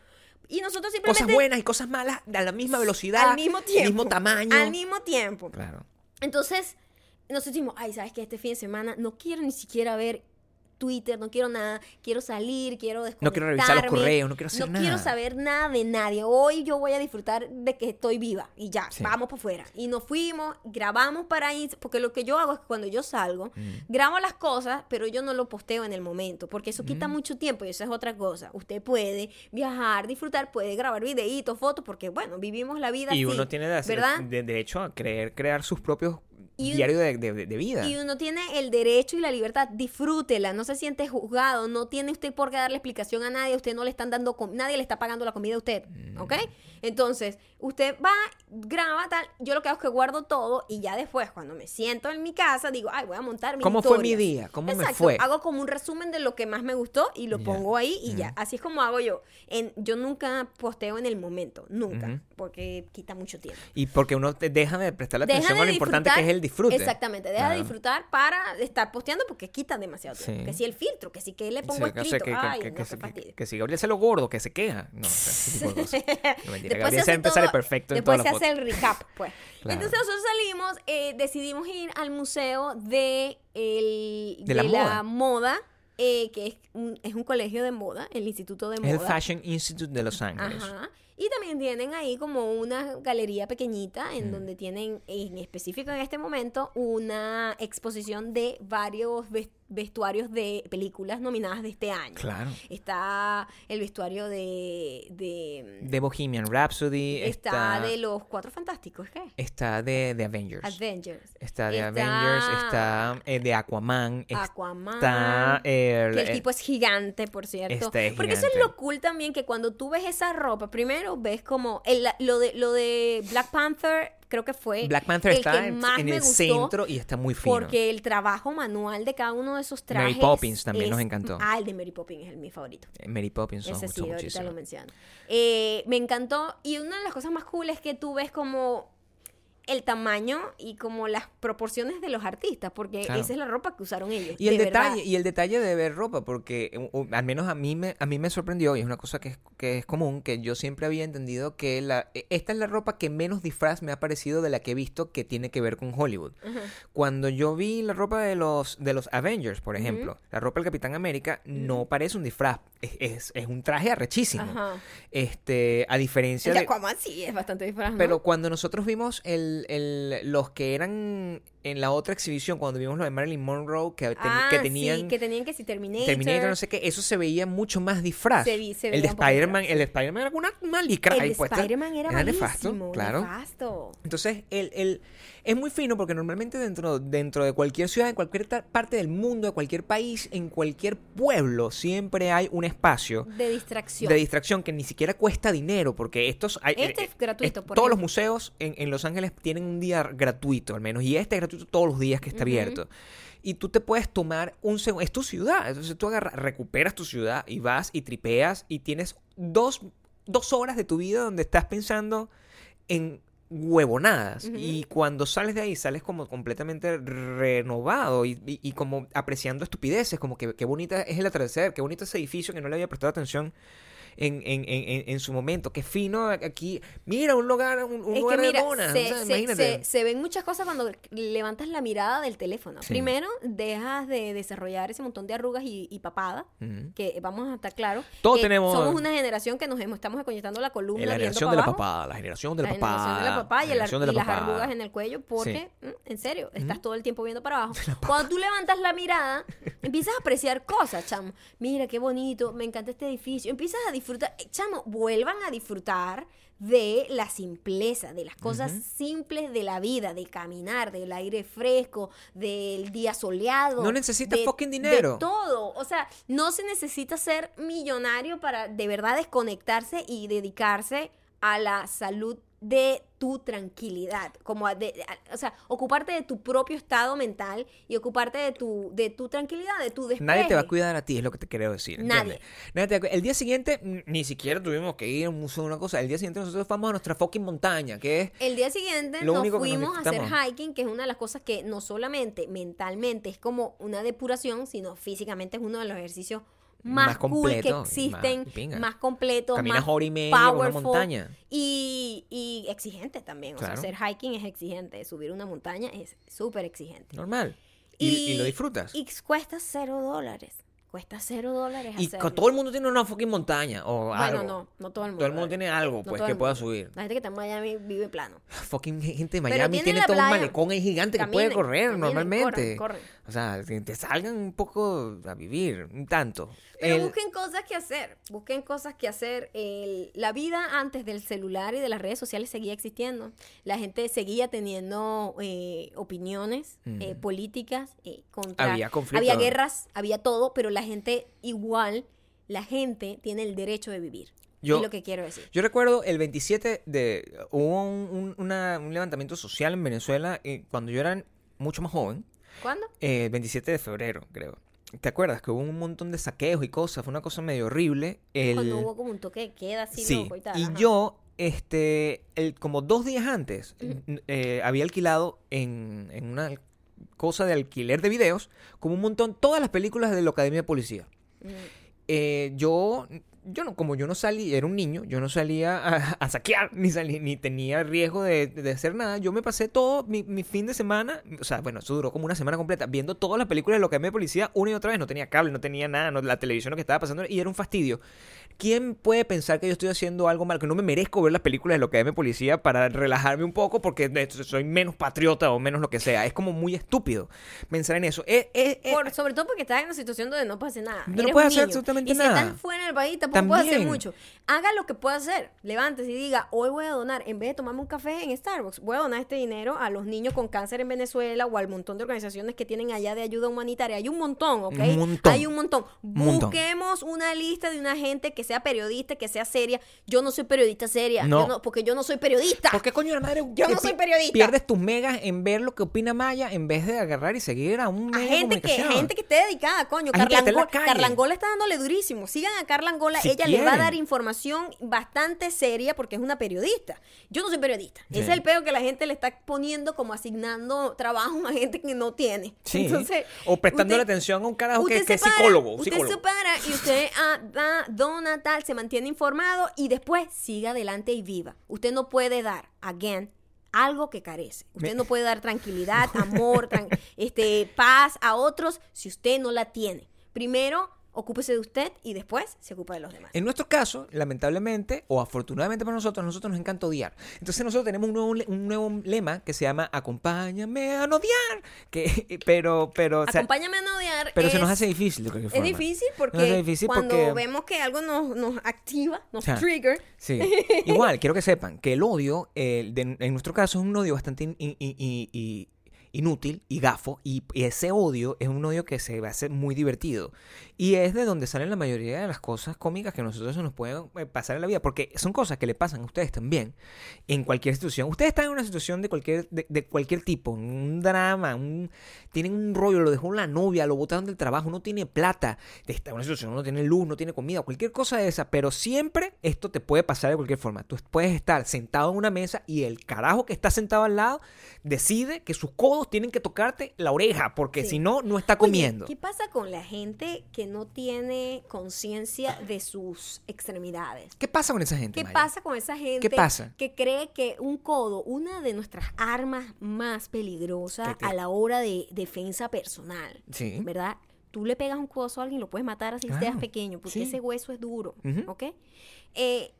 Y nosotros simplemente... Cosas buenas y cosas malas a la misma velocidad. Al mismo tiempo. Mismo tamaño. Al mismo tiempo. Claro. Entonces, nosotros decimos, ay, ¿sabes qué? Este fin de semana no quiero ni siquiera ver Twitter, no quiero nada, quiero salir, quiero No quiero revisar los desconectarme, correos, no quiero hacer no nada. quiero saber nada de nadie. Hoy yo voy a disfrutar de que estoy viva y ya, Sí. vamos para afuera. Y nos fuimos, grabamos para Insta, porque lo que yo hago es que cuando yo salgo, Mm. grabo las cosas, pero yo no lo posteo en el momento, porque eso Mm. quita mucho tiempo y eso es otra cosa. Usted puede viajar, disfrutar, puede grabar videitos, fotos, porque bueno, vivimos la vida Y así, uno tiene de, hacer- ¿verdad? de, de hecho a creer, crear sus propios Y diarios de, de- de vida. Y uno tiene el derecho y la libertad, disfrútela, no se siente juzgado, no tiene usted por qué darle explicación a nadie, usted no le están dando, nadie le está pagando la comida a usted, Mm. ¿ok? Entonces, usted va, graba tal, yo lo que hago es que guardo todo y ya después, cuando me siento en mi casa, digo, ay, voy a montar mi ¿Cómo fue mi historias". día? ¿Cómo me Exacto, fue? hago como un resumen de lo que más me gustó y lo pongo ahí y ya, así es como hago yo. En, yo nunca posteo en el momento, nunca. Porque quita mucho tiempo. Y porque uno te deja de prestar la Deja atención a lo importante que es el disfrute. Exactamente, deja de disfrutar para estar posteando porque quita demasiado tiempo. Sí. Que si el filtro, que si que le Sí, pongo o sea, escrito. que, que- Ay, que- no, que qué si- que- fastidio. que si Gabriel se lo gordo, que se queja. No, o sea, ese tipo de cosas. No, mentira, Después Gabriel se todo- perfecto en Después se hace el recap, pues. Claro. Entonces nosotros salimos, eh, decidimos ir al museo de, el, De la moda. moda, eh, que es un, es un colegio de moda, el Instituto de Es Moda. el Fashion Institute de Los Ángeles. Ajá. Y también tienen ahí como una galería pequeñita Mm. en donde tienen en específico en este momento una exposición de varios ves- vestuarios de películas nominadas de este año. Claro. Está el vestuario de, de De Bohemian Rhapsody. está, Está, de los Cuatro Fantásticos, ¿qué? está de, de Avengers. Avengers. Está de Está- Avengers. Está eh, de Aquaman. Aquaman. Está. el- Que el eh, tipo es gigante, por cierto. Este es Porque eso es lo cool también, que cuando tú ves esa ropa, primero ves como el- lo, de, lo de Black Panther, creo que fue Black Panther el está que en, más en me el gustó centro y está muy fino. Porque el trabajo manual de cada uno de esos Mary trajes. Poppins también nos encantó. Ah, el de Mary Poppins es el mi favorito. Eh, Mary Poppins nos Ese sí, ahorita muchísimo. lo menciono. Eh, me encantó. Y una de las cosas más cool es que tú ves como el tamaño y como las proporciones de los artistas, porque Claro. esa es la ropa que usaron ellos. Y el de verdad. detalle, y el detalle de ver ropa, porque al menos a mí me, a mí me sorprendió, y es una cosa que es, que es común, que yo siempre había entendido que la, e- esta es la ropa que menos disfraz me ha parecido de la que he visto que tiene que ver con Hollywood. Cuando yo vi la ropa de los, de los Avengers, por ejemplo, la ropa del Capitán América, no parece un disfraz, es, es, es un traje arrechísimo. Este, a diferencia de de... Aquaman sí es bastante disfraz, ¿no? Pero cuando nosotros vimos el, el- los que eran en la otra exhibición, cuando vimos lo de Marilyn Monroe, que, ten- ah, que tenían... sí, que tenían que si Terminator. Terminator, no sé qué, eso se veía mucho más disfraz. Se vi- se el de Spider-Man, el de Spider-Man era una, una licra El. Spider-Man era, nefasto, malísimo, claro. nefasto. Entonces, el, el- es muy fino porque normalmente dentro, dentro de cualquier ciudad, en cualquier parte del mundo, de cualquier país, en cualquier pueblo, siempre hay un espacio De distracción. de distracción que ni siquiera cuesta dinero, porque estos hay, Este eh, es gratuito, por todos los museos en, en Los Ángeles tienen un día gratuito, al menos, y este es gratuito todos los días que está abierto. Y tú te puedes tomar un segundo, es tu ciudad, entonces tú agarras, recuperas tu ciudad y vas y tripeas y tienes dos, dos horas de tu vida donde estás pensando en huevonadas. Y cuando sales de ahí sales como completamente renovado y, y- y como apreciando estupideces, como que qué bonita es el atardecer, qué bonito ese edificio que no le había prestado atención en, en, en, en- su momento, qué fino aquí, mira un lugar, un, un lugar mira, de donas, se, o sea, se- imagínate. se- se ven muchas cosas cuando levantas la mirada del teléfono. Sí. Primero, dejas de desarrollar ese montón de arrugas y, y papada, Ujú. que vamos a estar claros. Todos tenemos- Somos una generación que nos hemos- estamos aconectando la columna. la generación de la abajo. papada, la generación de la la papada. generación de la papá y, la el de la y las papada. arrugas en el cuello porque, Sí. mm, en serio, estás todo el tiempo viendo para abajo. Cuando tú levantas la mirada, empiezas a apreciar cosas, chamo. Mira, qué bonito, me encanta este edificio. Empiezas a disfrutar. Eh, Chamo, vuelvan a disfrutar de la simpleza, de las cosas simples de la vida, de caminar, del aire fresco, del día soleado. No necesitas fucking dinero. de todo. O sea, no se necesita ser millonario para de verdad desconectarse y dedicarse a la salud de tu tranquilidad, como a de- o sea, ocuparte de tu propio estado mental y ocuparte de tu de tu tranquilidad, de tu despeje. Nadie te va a cuidar a ti, es lo que te quiero decir. Nadie. ¿entiendes? Nadie te. El día siguiente, ni siquiera tuvimos que ir a un museo o una cosa. El día siguiente nosotros fuimos a nuestra fucking montaña, que es El día siguiente Lo nos fuimos a hacer hiking, que es una de las cosas que no solamente mentalmente es como una depuración, sino físicamente es uno de los ejercicios más, Más cool completo, que más existen, pinga. más completos, Caminas más hora y media una montaña. Y, y exigente también. O sea, hacer hiking es exigente, subir una montaña es súper exigente. normal. Y, y lo disfrutas. Y cuesta cero dólares. Cuesta cero dólares Y hacerlo. todo el mundo tiene una fucking montaña o Bueno, algo. no, no todo el mundo. Todo el mundo tiene algo, No pues, que pueda subir. La gente que está en Miami vive plano. Fucking gente de Miami tiene todo un malecón ahí gigante que puede correr caminen, normalmente. corren, corren. O sea, te salgan un poco a vivir, un tanto. Pero El- busquen cosas que hacer, busquen cosas que hacer. El- la vida antes del celular y de las redes sociales seguía existiendo. La gente seguía teniendo eh, opiniones eh, políticas eh, contra... Había conflicto. Había guerras, había todo, pero la gente igual, la gente tiene el derecho de vivir. Yo- es lo que quiero decir. Yo recuerdo el 27 de... Hubo un, un- una- un levantamiento social en Venezuela eh, cuando yo era mucho más joven. ¿Cuándo? el 27 de febrero, creo. ¿Te acuerdas? Que hubo un montón de saqueos y cosas. Fue una cosa medio horrible. El... Cuando hubo como un toque de queda así sí. loco y tal. y ajá. yo, este, el, como dos días antes, eh, había alquilado en, en una cosa de alquiler de videos, como un montón, todas las películas de la Academia de Policía. Mm. Eh, yo, yo no, como yo no salí, era un niño, yo no salía a, a saquear, ni salí, ni tenía riesgo de, de hacer nada. Yo me pasé todo mi, mi fin de semana, o sea, bueno, eso duró como una semana completa, viendo todas las películas de lo que me policía una y otra vez. No tenía cable, no tenía nada, no- la televisión lo que estaba pasando y era un fastidio. ¿Quién puede pensar que yo estoy haciendo algo mal? Que no me merezco ver las películas de lo que me policía para relajarme un poco porque soy menos patriota o menos lo que sea. Es como muy estúpido pensar en eso. Eh, eh, eh, Por- sobre todo porque estás en una situación donde no hacer nada. No Eres puedes hacer absolutamente y si nada. estás fuera del país, tampoco puedes hacer También. mucho. Haga lo que pueda hacer. Levántese y diga, hoy voy a donar, en vez de tomarme un café en Starbucks, voy a donar este dinero a los niños con cáncer en Venezuela o al montón de organizaciones que tienen allá de ayuda humanitaria. Hay un montón, ¿ok? Un montón. Hay un montón. montón. Busquemos una lista de una gente que sea periodista, que sea seria. Yo no soy periodista seria. No. Yo porque yo no soy periodista. ¿Por qué coño la madre? Yo no eh, soy pi- periodista. Pierdes tus megas en ver lo que opina Maya en vez de agarrar y seguir a un A medio de gente que, gente que esté dedicada, coño. Hay gente que esté en la Carla, Angola, calle. Carla Angola está dándole durísimo. Sigan a Carla Angola. Si Ella le va a dar información bastante seria porque es una periodista. Yo no soy periodista. Sí. Ese es el peo que la gente le está poniendo como asignando trabajo a gente que no tiene. Sí. Entonces, o prestándole usted- atención a un carajo que, es para, psicólogo. Usted psicólogo. se para y usted ah, da, dona tal, se mantiene informado y después siga adelante y viva. Usted no puede dar, again, algo que carece. Usted no puede dar tranquilidad, amor, tran- este, paz a otros si usted no la tiene. Primero, ocúpese de usted y después se ocupa de los demás. En nuestro caso, lamentablemente o afortunadamente para nosotros, a nosotros nos encanta odiar. Entonces nosotros tenemos un nuevo, un nuevo lema que se llama Acompáñame a no odiar. Que, pero, pero, o sea, Acompáñame a no odiar. pero se nos hace difícil de Es difícil porque Nos hace difícil cuando porque- vemos que algo nos, nos activa, nos O sea, trigger, Sí. Igual, quiero que sepan que el odio, de- en nuestro caso, es un odio bastante in- in- in- inútil y gafo. Y, ese odio es un odio que se va a hacer muy divertido. Y es de donde salen la mayoría de las cosas cómicas que a nosotros nos pueden eh, pasar en la vida. Porque son cosas que le pasan a ustedes también en cualquier situación. Ustedes están en una situación de cualquier, de, de cualquier tipo, un drama, un, tienen un rollo, lo dejó la novia, lo botaron del trabajo, no tiene plata, está en una situación, no tiene luz, no tiene comida, cualquier cosa de esa. Pero siempre esto te puede pasar de cualquier forma. Tú puedes estar sentado en una mesa y el carajo que está sentado al lado decide que sus codos tienen que tocarte la oreja, porque Sí. si no, no está Oye, comiendo. ¿Qué pasa con la gente que no tiene conciencia de sus extremidades? ¿Qué pasa con esa gente? ¿Qué Maya? pasa con esa gente pasa? que cree que un codo, una de nuestras armas más peligrosas a la hora de defensa personal, Sí. ¿verdad? Tú le pegas un codazo a alguien, lo puedes matar así Claro, seas pequeño, porque sí. ese hueso es duro. ¿ok? Eh,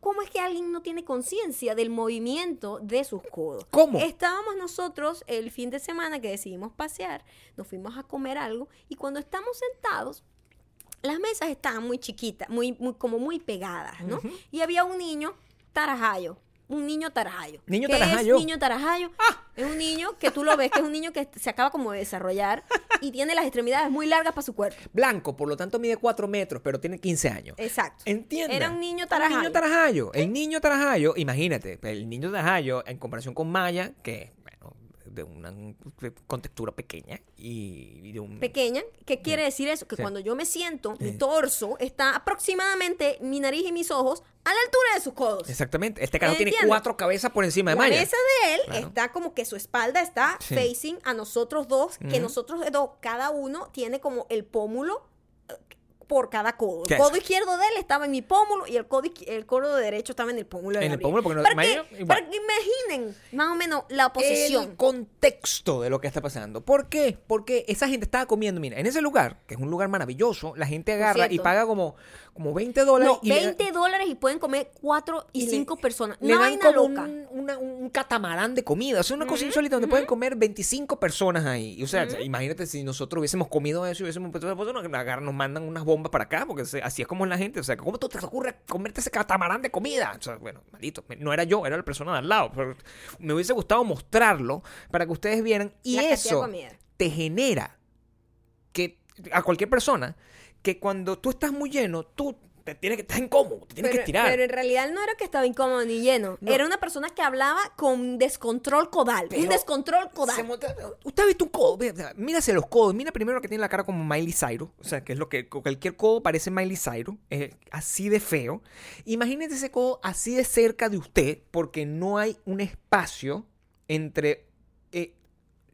¿Cómo es que alguien no tiene conciencia del movimiento de sus codos? ¿Cómo? Estábamos nosotros el fin de semana que decidimos pasear, nos fuimos a comer algo y cuando estamos sentados, las mesas estaban muy chiquitas, muy, muy, como muy pegadas, ¿no? Y había un niño tarajayo, un niño tarajayo. ¿Niño ¿Qué tarajayo? Es niño tarajayo. Es un niño que tú lo ves que es un niño que se acaba como de desarrollar y tiene las extremidades muy largas para su cuerpo. Blanco, por lo tanto mide 4 metros, pero tiene 15 años. Exacto. Entienda. Era un niño Un tarajayo. niño tarajayo. El niño tarajayo, imagínate, el niño tarajayo en comparación con Maya, que, de una con textura pequeña y, y de un... pequeña. ¿Qué quiere decir eso? Que Sí. cuando yo me siento, mi torso está aproximadamente, mi nariz y mis ojos, a la altura de sus codos. Exactamente. Este carajo tiene cuatro cabezas por encima de La Maya. mesa de él Claro. está como que su espalda está Sí. facing a nosotros dos, que nosotros dos, cada uno tiene como el pómulo por cada codo. ¿Qué El codo izquierdo de él estaba en mi pómulo y el codo, el codo derecho estaba en el pómulo de En el pómulo, porque no- para, que, para que imaginen más o menos la posición. El contexto de lo que está pasando. ¿Por qué? Porque esa gente estaba comiendo, mira, en ese lugar, que es un lugar maravilloso, la gente agarra y paga como, como 20 dólares. No, y le- 20 dólares y pueden comer 4 y y le- 5 personas. Le Una dan como loca. un, una- un catamarán de comida. O sea, una cosa Ujú, insólita donde pueden comer 25 personas ahí. O sea, imagínate si nosotros hubiésemos comido eso y hubiésemos pues, pues, nos, agarran, nos mandan unas bombas para acá, porque así es como es la gente. O sea, ¿cómo tú te ocurre comerte ese catamarán de comida? O sea, bueno, maldito. No era yo, era la persona de al lado. Pero me hubiese gustado mostrarlo para que ustedes vieran. Y La eso te genera que a cualquier persona que cuando tú estás muy lleno, tú te tienes que estar incómodo, te tienes pero, que estirar. pero en realidad no era que estaba incómodo ni lleno. No. Era una persona que hablaba con descontrol codal. un descontrol codal. monta- Usted ha visto un codo. Mírase los codos. Mira primero que tiene la cara como Miley Cyrus. O sea, que es lo que cualquier codo parece Miley Cyrus. Es así de feo. Imagínese ese codo así de cerca de usted porque no hay un espacio entre. eh,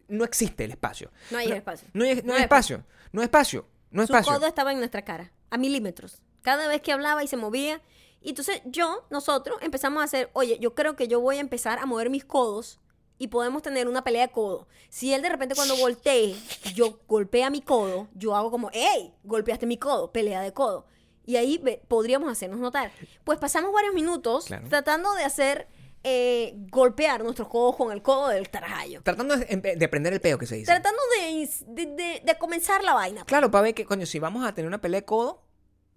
no existe el espacio. No hay espacio. No hay, no No hay espacio. No hay espacio. No hay Su espacio. codo estaba en nuestra cara, a milímetros. Cada vez que hablaba y se movía. Y entonces yo, nosotros, empezamos a hacer, oye, yo creo que yo voy a empezar a mover mis codos y podemos tener una pelea de codo. Si él de repente cuando voltee, yo golpea mi codo, yo hago como, ¡Ey! Golpeaste mi codo, pelea de codo. Y ahí podríamos hacernos notar. Pues pasamos varios minutos Claro. tratando de hacer, eh, golpear nuestros codos con el codo del tarajayo. Tratando de, prender el peo que se dice. Tratando de, de- de comenzar la vaina. Claro, para ver que, coño, si vamos a tener una pelea de codo,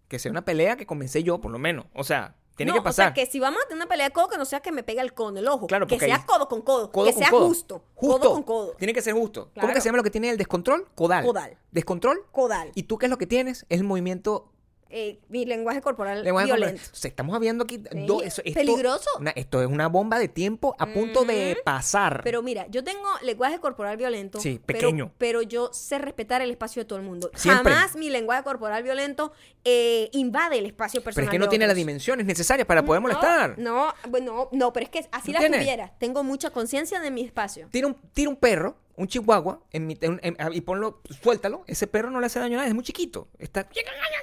que sea una pelea que comencé yo, por lo menos. O sea, tiene no, que pasar. O sea, que si vamos a tener una pelea de codo, que no sea que me pegue el codo en el ojo. Claro, que sea codo con codo. Codo que con sea codo. justo. Justo. Codo con codo. Tiene que ser justo. ¿Cómo Claro. que se llama lo que tiene el descontrol? Codal. Codal. Descontrol. Codal. ¿Y tú qué es lo que tienes? Es el movimiento Eh, mi lenguaje corporal lenguaje violento. corporal. O sea, estamos viendo aquí Sí, do- eso- esto- peligroso. una- esto es una bomba de tiempo a punto de pasar. Pero mira, yo tengo lenguaje corporal violento. Sí, pero- pequeño. Pero, yo sé respetar el espacio de todo el mundo. Siempre. Jamás mi lenguaje corporal violento eh, invade el espacio Pero personal. es que no tiene las dimensiones necesarias para poder No, molestar. No, bueno, no, pero es que así ¿No las tuviera. Tengo mucha conciencia de mi espacio. Tira un, tira un perro, un chihuahua, en mi- en- en- y ponlo, suéltalo. Ese perro no le hace daño a nadie, es muy chiquito. Está,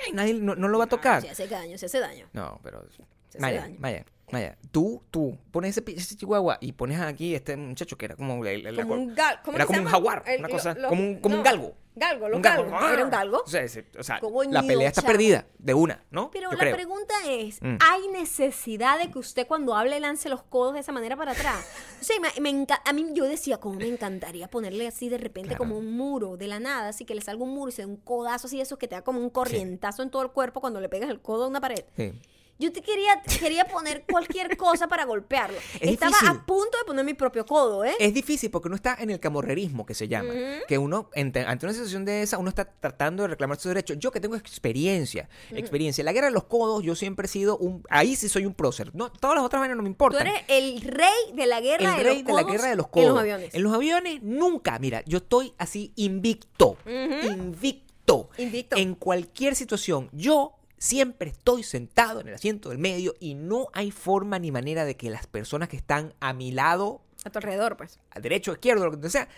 y nadie no, no lo va a tocar. Se hace daño, se hace daño. No, pero. Se hace Maya, daño. Maya, Maya. Tú, tú, pones ese, chihuahua y pones aquí este muchacho que era como. el- el- la- Como un gal- ¿cómo era como un jaguar. El- una lo- cosa. lo- como un, como un galgo. Galgo, los Un galgo. Era un galgo. O sea, ese- o sea, Como la pelea está perdida de una, ¿no? Pero Yo la creo. pregunta es, Mm. ¿hay necesidad de que usted cuando hable lance los codos de esa manera para atrás? O sea, me, me a mí yo decía, ¿cómo me encantaría ponerle así de repente Claro. como un muro de la nada, así que le salga un muro y se dé un codazo así, eso que te da como un corrientazo en todo el cuerpo cuando le pegas el codo a una pared? Sí. Yo te quería, quería poner cualquier cosa para golpearlo. Es Estaba difícil. a punto de poner mi propio codo, ¿eh? Es difícil porque uno está en el camorrerismo que se llama. Que uno, ante, ante una situación de esa, uno está tratando de reclamar sus derechos. Yo que tengo experiencia, experiencia. La guerra de los codos, yo siempre he sido un. Ahí sí soy un prócer. No, todas las otras vainas no me Tú importan. eres el rey de la guerra el de rey los de la codos guerra de los codos. En los aviones. En los aviones, nunca. Mira, yo estoy así invicto. Invicto. Invicto. En cualquier situación. Yo siempre estoy sentado en el asiento del medio y no hay forma ni manera de que las personas que están a mi lado A tu alrededor, pues. al derecho, izquierdo, lo que sea,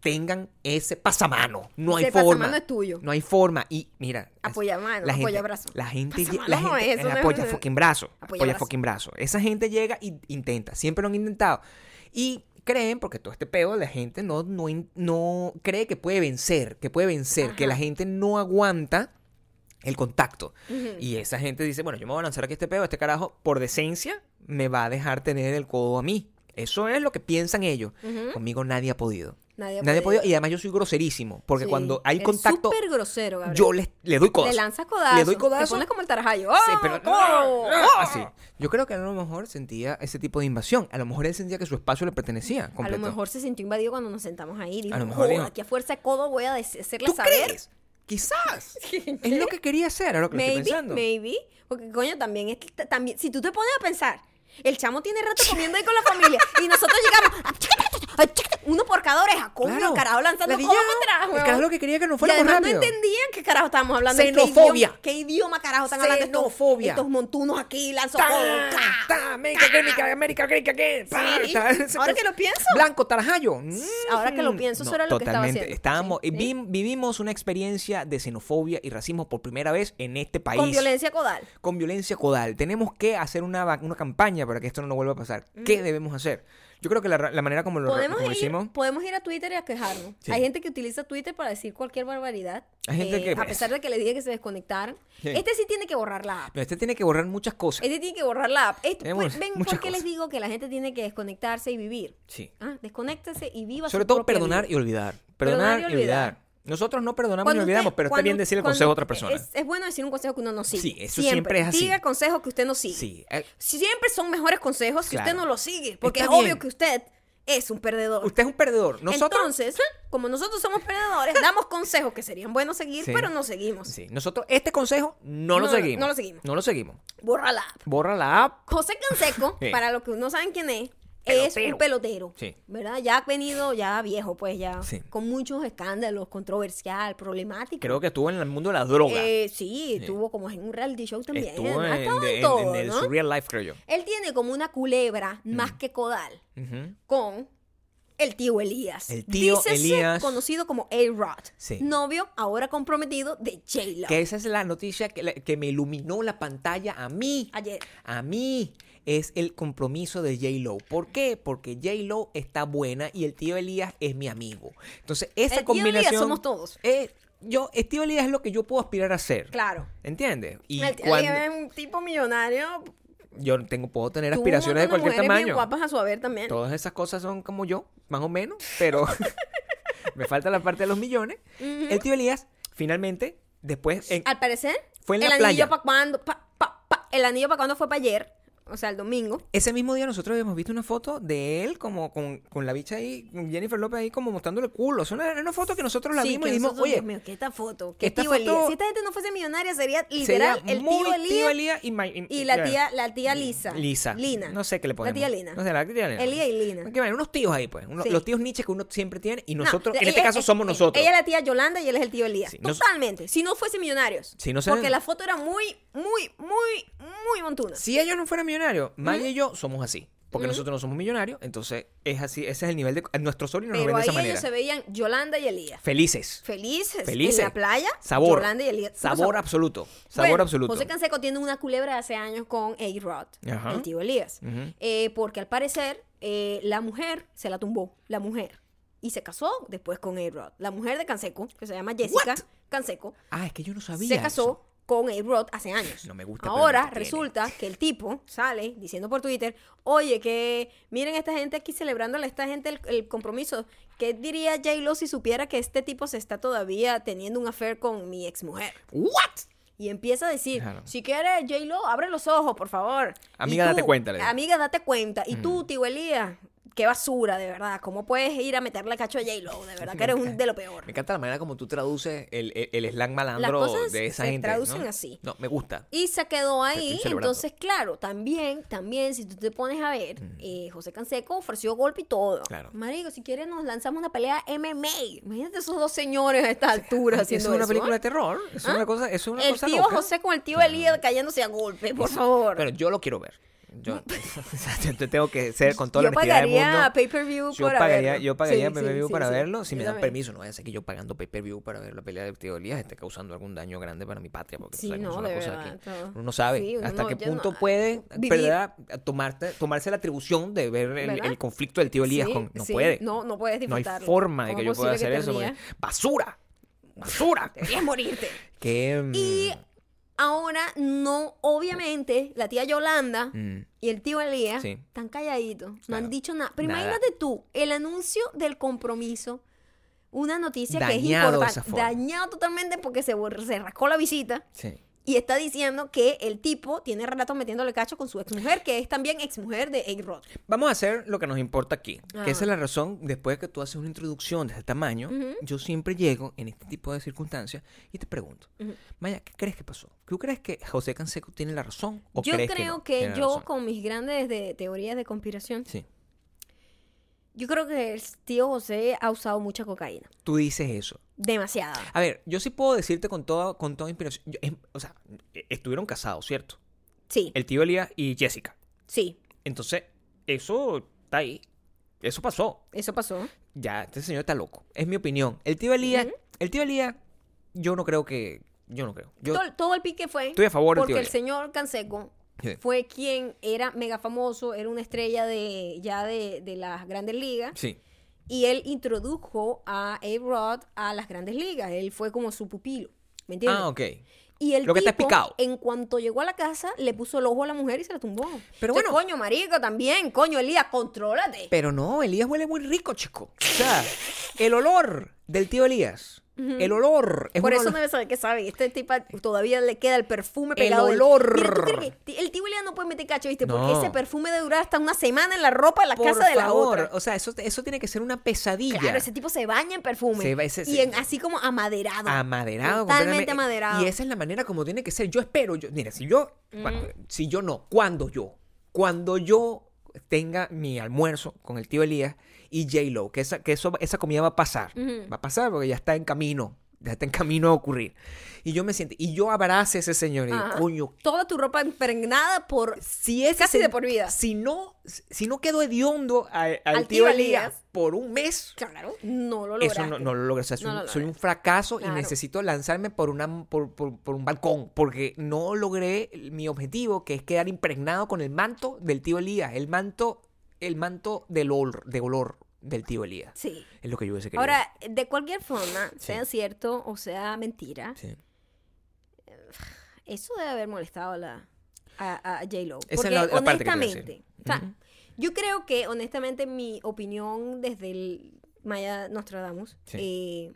tengan ese pasamano. No hay forma. pasamano es tuyo. No hay forma. Y mira. Apoyamano, la gente- apoyabrazo. La gente. Pasamano La gente es, eso no es- apoya fucking brazo. Apoya fucking brazo. Esa gente llega y intenta. Siempre lo han intentado. Y creen, porque todo este peo, la gente no, no, no cree que puede vencer. Que puede vencer. Que la gente no aguanta el contacto. Y esa gente dice, bueno, yo me voy a lanzar aquí este peo, este carajo, por decencia, me va a dejar tener el codo a mí. Eso es lo que piensan ellos. Conmigo nadie ha podido. Nadie ha Nadie podido. podido. Y además yo soy groserísimo. Porque Sí. cuando hay Eres contacto, súper grosero, Gabriel. yo le, le doy codazo. Le lanzas codazo. Le doy Te codazo. pones como el tarajayo. Sí, ¡Ah, pero codo! ¡Ah! así. Yo creo que a lo mejor sentía ese tipo de invasión. A lo mejor él sentía que su espacio le pertenecía A lo mejor se sintió invadido cuando nos sentamos ahí. Dijo, A lo mejor "Joda, dijo, que a fuerza de codo voy a hacerle ¿Tú saber. crees? Quizás. es lo que quería hacer, era lo que estoy Maybe, pensando. maybe. Porque, coño, también es también, si tú te pones a pensar, el chamo tiene rato comiendo ahí con la familia y nosotros llegamos, uno por cada oreja, coño, Claro. el carajo lanzando Ladilla. codo para atrás, El carajo lo que quería que nos Y fuéramos además rápido. no entendían qué carajo estábamos hablando. ¿Qué Xenofobia. idioma- ¿Qué idioma, carajo están hablando estos, Xenofobia. estos montunos aquí, ta, América, América, América, América, ¿qué? Sí. ta, Ahora pues- que lo pienso. Blanco, tarajayo. Mm. Ahora que lo pienso, eso era lo que estaba totalmente. haciendo. Estábamos, Sí, sí. vi- vivimos una experiencia de xenofobia y racismo por primera vez en este país. Con violencia codal. Con violencia codal. Tenemos que hacer una, va- una campaña para que esto no nos vuelva a pasar. ¿Qué debemos hacer? Yo creo que la, la manera como lo, Podemos como lo ir, hicimos... podemos ir a Twitter y a quejarnos. Sí. Hay gente que utiliza Twitter para decir cualquier barbaridad. Hay gente eh, que- A pesar de que le dije que se desconectaran. Sí. Este sí tiene que borrar la app. No, Este tiene que borrar muchas cosas. Este tiene que borrar la app. Este- pues, ven, ¿por qué les digo que la gente tiene que desconectarse y vivir? Sí. Ah, desconéctese y viva Sobre su todo perdonar vida. y olvidar. Perdonar, y olvidar. Nosotros no perdonamos Cuando ni olvidamos, usted- pero está bien decirle el consejo a otra persona. Es, es bueno decir un consejo que uno no sigue. Sí, eso siempre es así. Diga consejos que usted no sigue. Sí. eh, Siempre son mejores consejos si Claro. usted no los sigue. Porque Está es obvio que usted es un perdedor. usted es un perdedor. Nosotros... Entonces, como nosotros somos perdedores, damos consejos que serían buenos seguir, Sí. pero no seguimos. Sí, nosotros este consejo no, lo seguimos. no lo seguimos. No lo seguimos. Borra la app. Borra la app. José Canseco, Sí. para los que no saben quién es, es Pelotero. un pelotero. Sí. ¿Verdad? Ya ha venido, ya viejo, pues ya. Sí. Con muchos escándalos, controversial, problemático. Creo que estuvo en el mundo de la droga. Eh, sí, Sí. estuvo como en un reality show también. estuvo en, todo, en el ¿no? surreal life, creo yo. Él tiene como una culebra más que codal con el tío Elías. El tío Dícese Elías. conocido como A-Rod. Sí. Novio, ahora comprometido de J-Lo. Que esa es la noticia que, que me iluminó la pantalla a mí. Ayer. A mí es el compromiso de J-Lo. ¿Por qué? Porque J-Lo está buena y el tío Elías es mi amigo. Entonces, esa El tío Elías somos todos. eh, yo, tío Elías es lo que yo puedo aspirar a ser. Claro. ¿Entiendes? Y el tío cuando Elías es un tipo millonario. yo tengo, puedo tener aspiraciones de cualquier mujeres bien tamaño. guapas a su haber también. Todas esas cosas son como yo, más o menos, pero me falta la parte de los millones. El tío Elías, finalmente, después, en- Al parecer, Fue en la el playa. anillo para cuando, pa- pa- pa- el anillo para cuando fue para ayer, o sea, el domingo. ese mismo día nosotros habíamos visto una foto de él como con, con la bicha ahí, con Jennifer López ahí como mostrándole culo. Sea, una, una foto que nosotros la Sí, vimos y dijimos, oye, Dios mío, ¿qué esta foto? ¿Qué esta tío foto-? Si esta gente no fuese millonaria, sería sería literal el muy tío Elías, Elías y, ma- y- y la tía, la tía Lisa. Lisa. Lina. No sé qué le ponemos. La tía Lina. No sé, la tía Lina. Elías y Lina. Unos tíos ahí, pues. unos- Sí. Los tíos Nietzsche que uno siempre tiene y No, nosotros, en ella- este caso, ella- somos nosotros. Ella es la tía Yolanda y él es el tío Elías. Sí, Totalmente. Si no fuese millonarios. Si no se- Porque la foto era muy, muy, muy, muy montuna. Si ellos no fueran millonarios, Maya y yo somos así. Porque nosotros no somos millonarios, entonces es así, ese es el nivel de... Nuestros sobrinos nos ven Pero de ahí esa ellos manera. se veían Yolanda y Elías. Felices. Felices, Felices. en la playa. Sabor. Yolanda y Elías. Sabor absoluto. Sabor Bueno, absoluto. José Canseco tiene una culebra de hace años con A-Rod, Ajá. el tío Elías. Ujú. Eh, porque al parecer eh, la mujer se la tumbó, la mujer. y se casó después con A-Rod. La mujer de Canseco, que se llama Jessica? Canseco, Ah, es que yo no sabía. se eso. Con A-Rod hace años. No me gusta, Ahora resulta que el tipo sale diciendo por Twitter, oye, que miren esta gente aquí celebrándole a esta gente el, el compromiso. ¿Qué diría J-Lo si supiera que este tipo se está todavía teniendo un affair con mi exmujer? ¿What? Y empieza a decir, Claro. si quieres, J-Lo, abre los ojos, por favor. Amiga, date cuenta. Amiga, date cuenta. Y tú, tío Elías, qué basura, de verdad. ¿Cómo puedes ir a meterle cacho a J-Lo? De verdad que eres un de lo peor. Me encanta la manera como tú traduces el, el, el slang malandro cosas de esa se gente. traducen ¿no? así. No, me gusta. Y se quedó ahí. Entonces, claro, también, también, si tú te pones a ver, eh, José Canseco ofreció golpe y todo. Claro. Marico, si quieres nos lanzamos una pelea MMA. Imagínate esos dos señores a esta altura haciendo es una eso, película ¿ah? de terror. Es ¿Ah? una cosa, eso es una El cosa tío loca. José con el tío Elías cayéndose a golpe, por favor. Pero yo lo quiero ver. Yo, sea, yo te tengo que ser con toda yo la honestidad del pagaría mundo. pay-per-view Yo para pagaría, verlo. yo pagaría Sí, pay-per-view sí, para sí, verlo. Si me dan permiso, no vaya a ser que yo pagando pay-per-view para ver la pelea de Tío Elías esté causando algún daño grande para mi patria. Porque no, es una cosa que uno no sabe uno hasta no- qué no- punto puede. ¿verdad? Tomarte, tomarse la atribución de ver el, conflicto del tío Elías con. No puede. No, no puedes No hay forma de ¿Cómo que yo pueda hacer eso. ¡Basura! ¡Basura! Deberías morirte. que, mm, Y ahora, no, obviamente, la tía Yolanda mm, y el tío Elías Sí. están calladitos, no Claro. han dicho nada. Pero Nada. imagínate tú, el anuncio del compromiso, una noticia que es importante, dañado totalmente porque se, se rascó la visita sí. Y está diciendo que el tipo tiene rato metiéndole cacho con su exmujer, que es también exmujer de A-Rod. Vamos a hacer lo que nos importa aquí. Que esa es la razón, después de que tú haces una introducción de este tamaño, yo siempre llego en este tipo de circunstancias y te pregunto. Maya, ¿qué crees que pasó? ¿Tú crees que José Canseco tiene la razón? ¿O Yo crees creo que, yo, con mis grandes de teorías de conspiración, Sí. Yo creo que el tío José ha usado mucha cocaína. Tú dices eso. Demasiada. A ver, yo sí puedo decirte con toda, con toda inspiración. yo- es- o sea, e- estuvieron casados, ¿cierto? Sí, El tío Elías y Jessica. sí, Entonces, eso está ahí. Eso pasó. eso pasó. Ya, este señor está loco. Es mi opinión. El tío Elías, el tío Elías, yo no creo que. Yo no creo. Yo todo, todo el pique fue estoy a favor del porque tío el Elías. señor Canseco Sí. fue quien era mega famoso, era una estrella de ya de, de las grandes ligas. Sí. Y él introdujo a A-Rod a las grandes ligas. Él fue como su pupilo. ¿Me entiendes? Ah, ok. Y el Lo que está explicado. en cuanto llegó a la casa, le puso el ojo a la mujer y se la tumbó. Pero Entonces, bueno. coño, marico, también. Coño, Elías, contrólate. Pero no, Elías huele muy rico, chico. O sea, el olor del tío Elías. El olor. Es Por eso olor- no debe saber qué sabe. Este tipo todavía le queda el perfume El pegado. del- olor. Mira, ¿tú crees que el tío Elías no puede meter cacho, viste? Porque ese perfume de durar hasta una semana en la ropa de la Por casa de la otra. O sea, eso, eso tiene que ser una pesadilla. Claro, ese tipo se baña en perfume. Se va- ese- y se- así como amaderado. Amaderado. Totalmente amaderado. Y esa es la manera como tiene que ser. Yo espero, yo, mira, si yo, si yo no, cuando yo, cuando yo tenga mi almuerzo con el tío Elías y J-Lo, que, esa, que eso, esa comida va a pasar, Ujú. va a pasar porque ya está en camino, ya está en camino a ocurrir. Y yo me siento, y yo abrace a ese señor y digo, coño, Toda tu ropa impregnada por... si es Casi de por vida. Si no, si no quedo hediondo al, Al tío Elías por un mes, Claro, no lo lograste. eso no, no lo logro. O sea, soy, No lo soy un fracaso Claro. y necesito lanzarme por, una, por, por- por un balcón porque no logré mi objetivo, que es quedar impregnado con el manto del tío Elías, el manto, el manto del olor, de olor del tío Elías. Sí. Es lo que yo hubiese querido. Ahora, de cualquier forma, sea cierto o sea mentira, Sí. eso debe haber molestado a, la, a, a J-Lo. Esa es Porque la- parte que honestamente, decir. o sea, yo creo que honestamente mi opinión desde el Maya Nostradamus, Sí. eh,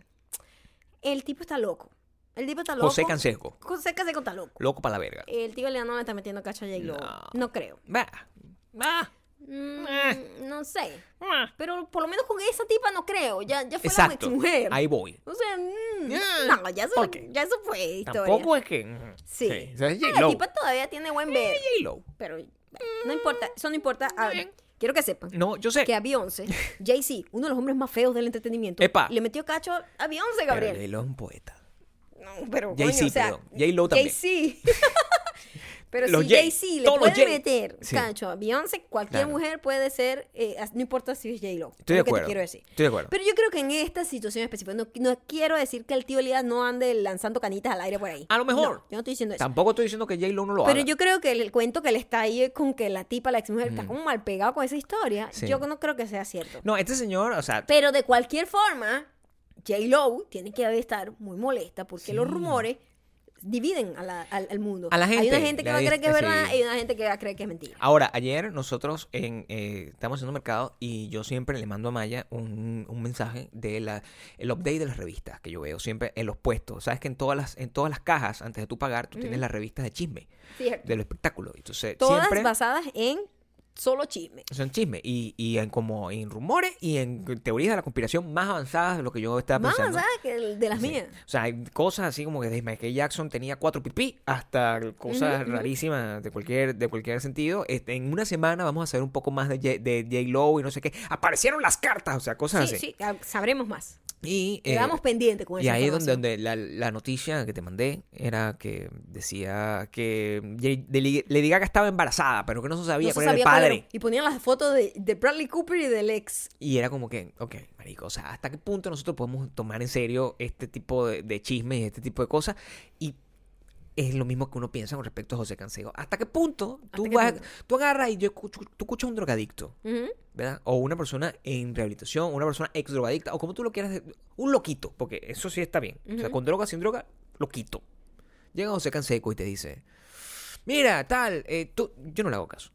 el tipo está loco. El tipo está loco. José Canseco, José Canseco está loco. loco para la verga. El tío Leandro le está metiendo cacho a J-Lo. No. No. creo. Bah, bah, Mm, Eh. No sé. bah. Pero por lo menos con esa tipa no creo. Ya, ya fue Exacto. la mujer. Ahí voy. O sea, mm, Ya. no, ya eso, ya eso fue historia. Tampoco es que. ujú. Sí. O sea, es Ah, la tipa todavía tiene buen ver. Pero bueno, no importa, eso no importa. A ver, quiero que sepan No, yo sé. que a Beyoncé, Jay-Z, uno de los hombres más feos del entretenimiento, Epa. le metió cacho a Beyoncé, Pero Gabriel. J-Lo es un poeta. No, pero Jay-Z, o sea. J-Lo también. Jay-Z. Pero Los si Jay, Jay-Z le puede meter, Sí. cacho, a Beyoncé, cualquier Claro. mujer puede ser, eh, no importa si es J-Lo. Estoy de que te acuerdo. quiero decir. Estoy de acuerdo. Pero yo creo que en esta situación específica, no, no quiero decir que el tío Elías no ande lanzando canitas al aire por ahí. A lo mejor. No, yo no estoy diciendo eso. Tampoco estoy diciendo que J-Lo no lo Pero haga. yo creo que el, el cuento que le está ahí con que la tipa, la ex mujer, está como mal pegado con esa historia, Sí. yo no creo que sea cierto. No, este señor, o sea, Pero de cualquier forma, J-Lo tiene que estar muy molesta porque los rumores dividen a la- al, al mundo. A la Hay gente, una gente que va a creer que es verdad sí. y una gente que va a creer que es mentira. Ahora, ayer nosotros en, eh, estamos haciendo mercado y yo siempre le mando a Maya un, un mensaje de la, el update de las revistas que yo veo siempre en los puestos. Sabes que en todas las, en todas las cajas, antes de tú pagar, tú tienes las revistas de chisme, Cierto. del espectáculo. Entonces, Todas siempre basadas en solo chisme. son chisme. Y, y en como en rumores y en teorías de la conspiración más avanzadas de lo que yo estaba Más pensando. avanzadas que el de las Sí. mías. O sea, hay cosas así como que desde Michael Jackson tenía cuatro pipí hasta cosas rarísimas de cualquier, de cualquier sentido. Este, en una semana vamos a saber un poco más de, J- de J-Lo y no sé qué. Aparecieron las cartas, o sea, cosas Sí, así. sí, ah, sabremos más. Y, eh, Quedamos pendientes con y ahí es donde, donde la, la noticia que te mandé era que decía que Lady Gaga estaba embarazada, pero que no se sabía No cuál era el sabía cuál era. padre. Y ponían las fotos de, de Bradley Cooper y del ex. Y era como que, ok, marico, o sea, ¿hasta qué punto nosotros podemos tomar en serio este tipo de, de chismes y este tipo de cosas? Y es lo mismo que uno piensa con respecto a José Canseco. ¿Hasta qué punto tú, qué vas, punto? tú agarras y yo escucho, tú escuchas a un drogadicto. ¿verdad? O una persona en rehabilitación, una persona ex drogadicta, o como tú lo quieras, un loquito, porque eso sí está bien. O sea, con droga, sin droga, loquito. Llega José Canseco y te dice, mira, tal, eh, tú, yo no le hago caso.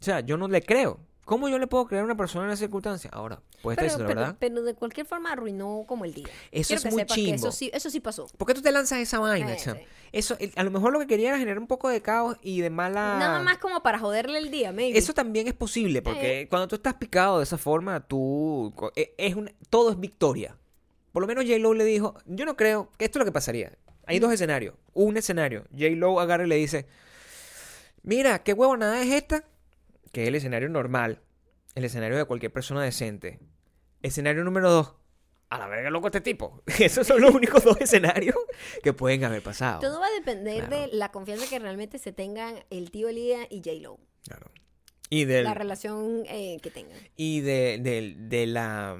O sea, yo no le creo. ¿Cómo yo le puedo creer a una persona en esa circunstancia? Ahora, puede estar Pero, pero, verdad. pero de cualquier forma arruinó como el día. Eso Quiero es que muy chimbo. Eso sí, eso sí pasó. ¿Por qué tú te lanzas esa vaina, Eh, sí. Eso, a lo mejor lo que quería era generar un poco de caos y de mala... Nada más como para joderle el día, maybe. Eso también es posible, porque Eh. cuando tú estás picado de esa forma, tú... e- Es un, todo es victoria. Por lo menos J-Lo le dijo, yo no creo que esto es lo que pasaría. Hay dos escenarios. Un escenario, J-Lo agarra y le dice, mira, qué huevonada es esta, que es el escenario normal, el escenario de cualquier persona decente. Escenario número dos, a la verga loco este tipo. Esos son los únicos dos escenarios que pueden haber pasado. Todo va a depender Claro. de la confianza que realmente se tengan el tío Elías y J-Lo. Claro. Y del, La relación eh, que tengan. y de, de- de la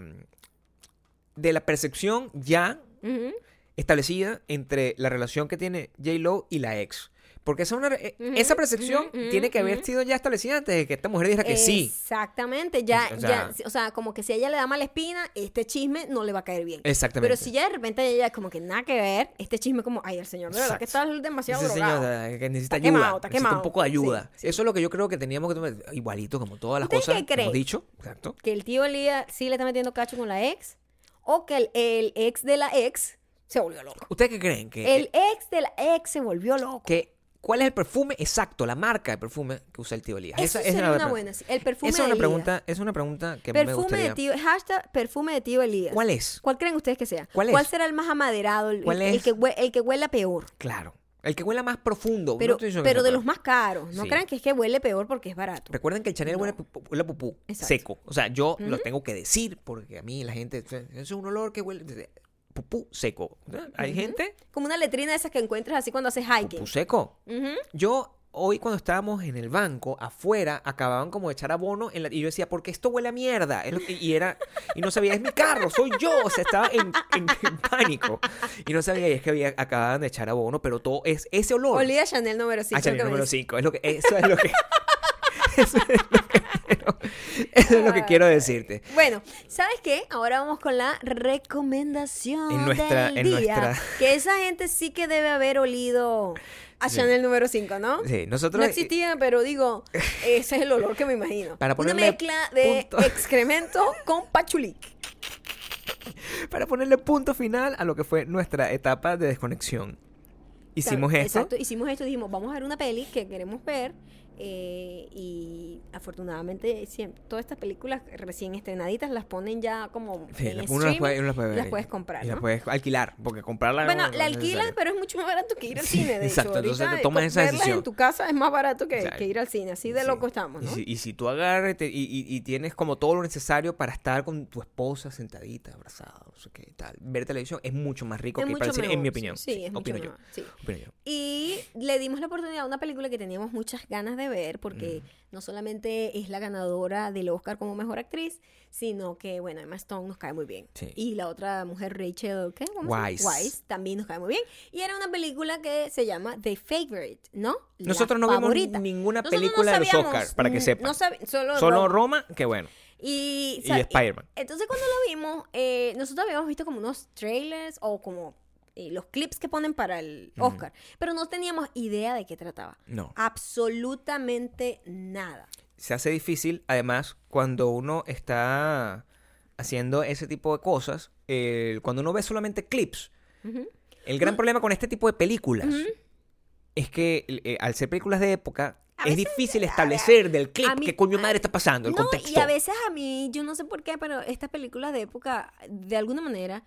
de la percepción ya establecida entre la relación que tiene J Lo y la ex. Porque esa, es una eh, esa percepción tiene que haber sido ya establecida antes de que esta mujer dijera que sí. Exactamente, ya, O sea- ya, o sea, como que si a ella le da mala espina, este chisme no le va a caer bien. Exactamente. Pero si ya de repente ella como que nada que ver, este chisme como, ay, el señor, de verdad que está Exacto. demasiado Ese drogado. señor eh, que necesita Está ayuda. quemado, está necesita un poco de ayuda. Sí, sí. Eso es lo que yo creo que teníamos que tomar. Igualito como todas las ¿Ustedes cosas qué que hemos dicho. Exacto. Que el tío Elías sí le está metiendo cacho con la ex, o que el, el ex de la ex se volvió loco. ¿Ustedes qué creen? Que, El ex de la ex se volvió loco. que- ¿Cuál es el perfume exacto, la marca de perfume que usa el tío Elías? Eso Esa- esa es sería una buena. El perfume Esa es una pregunta, es una pregunta que mí me Perfume gustaría. de tío, hashtag perfume de tío Elías. ¿Cuál es? ¿Cuál creen ustedes que sea? ¿Cuál es? será el más amaderado? El, ¿Cuál el- el es? que hue- el que huela peor. Claro. El que huela más profundo. Pero, pero de los más caros. No Sí. crean que es que huele peor porque es barato. Recuerden que el Chanel No. huele, huele a pupú Exacto. seco. O sea, yo lo tengo que decir porque a mí la gente. Es un olor que huele. Pupú seco. Hay gente. Como una letrina de esas que encuentras así cuando haces hiking. Pupú seco. Yo. Hoy cuando estábamos en el banco, afuera, acababan como de echar abono en la- y yo decía, ¿por qué esto huele a mierda? Es lo que- y era, y no sabía, es mi carro, soy yo. O sea, estaba en, en- en pánico. Y no sabía, y es que había, acababan de echar abono, pero todo es ese olor. Olía a Chanel número 5. Ah, Chanel número 5. Es lo que, eso es lo que. eso es lo que quiero, eso es lo que quiero decirte. Bueno, ¿sabes qué? Ahora vamos con la recomendación En nuestra- del en día. nuestra- Que esa gente sí que debe haber olido a Sí. Chanel número 5, ¿no? Sí, nosotros. No existía, pero digo, ese es el olor que me imagino. Para Una mezcla de punto. excremento con pachulí. Para ponerle punto final a lo que fue nuestra etapa de desconexión. Hicimos Claro, esto. Exacto, hicimos esto y dijimos, vamos a ver una peli que queremos ver eh, y afortunadamente siempre, todas estas películas recién estrenaditas las ponen ya como Sí, en las- puede, las puede las puedes comprar, Y las puedes alquilar, porque comprarla Bueno, no- no la alquilas, pero es mucho más barato que ir al cine. De exacto, hecho. entonces te tomas esa decisión. en tu casa es más barato que, ir al cine. Así de Sí. loco estamos, Y si, y si tú agarras y tienes como todo lo necesario para estar con tu esposa sentadita, abrazada, no sé qué tal, ver televisión es mucho más rico Es que ir para el cine, en mi opinión. Sí, sí, es mucho yo. opino yo. Y le dimos la oportunidad a una película que teníamos muchas ganas de ver, porque Mm. no solamente es la ganadora del Oscar como mejor actriz, sino que, bueno, Emma Stone nos cae muy bien. Sí. Y la otra mujer, Rachel, ¿qué? Wise. Wise, también nos cae muy bien. Y era una película que se llama The Favorite, ¿no? La Nosotros no favorita. vimos ninguna Nosotros no película de los Oscars, para que sepan. No solo, Solo Roma. Qué bueno. Y, Y Spider-Man. Entonces cuando lo vimos, eh, nosotros habíamos visto como unos trailers o como eh, los clips que ponen para el. Oscar, pero no teníamos idea de qué trataba. No. Absolutamente nada. Se hace difícil, además, cuando uno está haciendo ese tipo de cosas, eh, cuando uno ve solamente clips. El gran problema con este tipo de películas es que eh, al ser películas de época, A es veces, difícil a- establecer del clip mí- qué coño madre está pasando, el No, contexto. y a veces a mí, yo no sé por qué, pero estas películas de época, de alguna manera,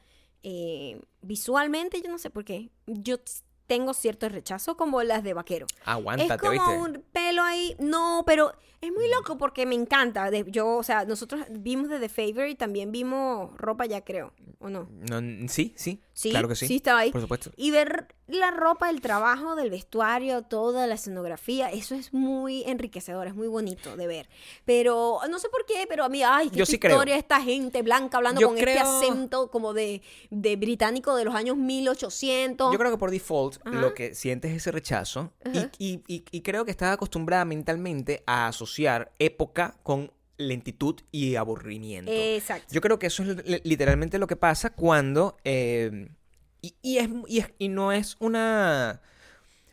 eh, visualmente, yo no sé por qué, yo tengo cierto rechazo como las de vaquero. Aguántate, es como ¿viste? Mm. un pelo ahí. No, pero es muy loco porque me encanta. De- yo, o sea, nosotros vimos de The Favor y también vimos ropa ya, creo. ¿O no? No, sí, sí. Sí, claro que sí. sí estaba ahí. Por supuesto. Y ver la ropa, el trabajo del vestuario, toda la escenografía, eso es muy enriquecedor, es muy bonito de ver. Pero no sé por qué, pero a mí, ay, qué Yo sí creo. historia esta gente blanca hablando Yo con este acento como de, de británico de los años 1800. Yo creo que por default Ajá. lo que sientes es ese rechazo y, y- y- y creo que estás acostumbrada mentalmente a asociar época con lentitud y aburrimiento. Exacto. Yo creo que eso es li- literalmente lo que pasa cuando... eh, y, y es, y, es- y no es una...